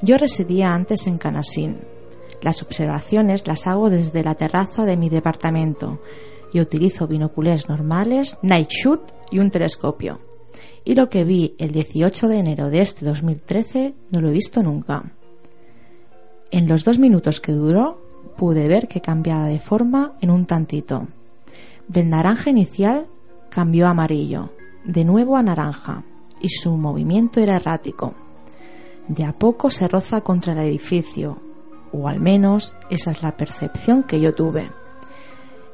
S3: Yo residía antes en Canasín. Las observaciones las hago desde la terraza de mi departamento y utilizo binoculars normales, night shoot y un telescopio. Y lo que vi el 18 de enero de este 2013 no lo he visto nunca. En los dos minutos que duró pude ver que cambiaba de forma en un tantito. Del naranja inicial cambió a amarillo, de nuevo a naranja, y su movimiento era errático. De a poco se roza contra el edificio, o al menos esa es la percepción que yo tuve.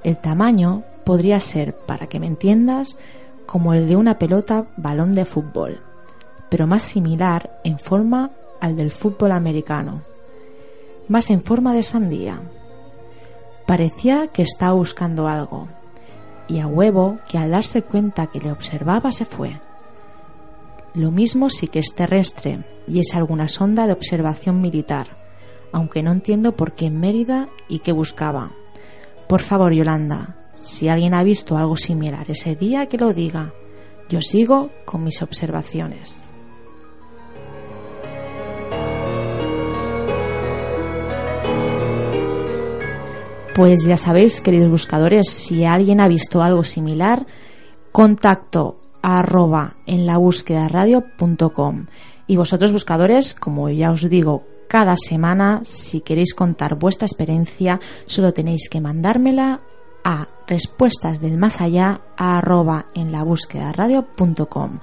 S3: El tamaño podría ser, para que me entiendas, como el de una pelota balón de fútbol, pero más similar en forma al del fútbol americano más en forma de sandía. Parecía que estaba buscando algo, y a huevo que al darse cuenta que le observaba se fue. Lo mismo sí que es terrestre y es alguna sonda de observación militar, aunque no entiendo por qué en Mérida y qué buscaba. Por favor, Yolanda, si alguien ha visto algo similar ese día, que lo diga. Yo sigo con mis observaciones. Pues ya sabéis, queridos buscadores, si alguien ha visto algo similar, contacto arroba en la búsqueda radio.com. Y vosotros buscadores, como ya os digo, cada semana, si queréis contar vuestra experiencia, solo tenéis que mandármela a respuestas del más allá arroba en la búsqueda radio.com.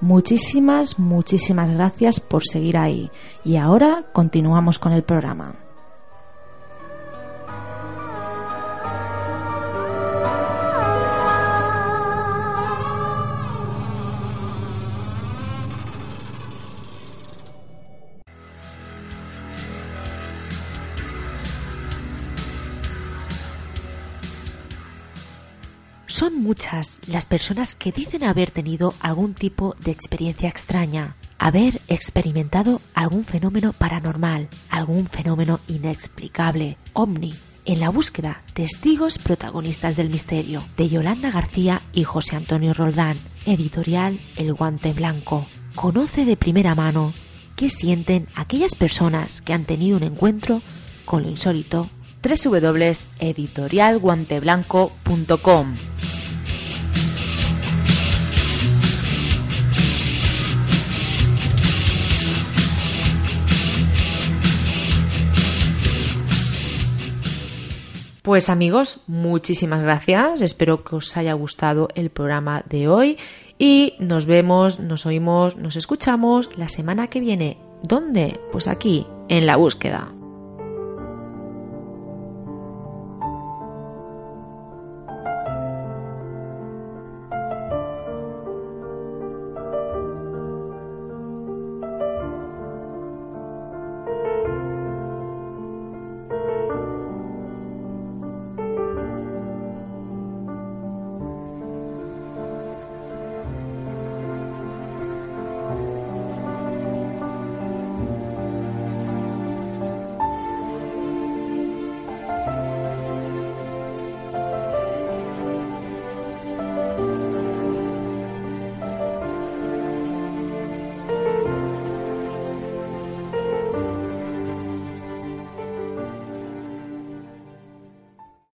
S3: Muchísimas, muchísimas gracias por seguir ahí. Y ahora continuamos con el programa.
S1: Son muchas las personas que dicen haber tenido algún tipo de experiencia extraña, haber experimentado algún fenómeno paranormal, algún fenómeno inexplicable, ovni. En la búsqueda, testigos protagonistas del misterio, de Yolanda García y José Antonio Roldán, editorial El Guante Blanco. Conoce de primera mano qué sienten aquellas personas que han tenido un encuentro con lo insólito www.editorialguanteblanco.com. Pues amigos, muchísimas gracias. Espero que os haya gustado el programa de hoy y nos vemos, nos oímos, nos escuchamos la semana que viene. ¿Dónde? Pues aquí, en la búsqueda.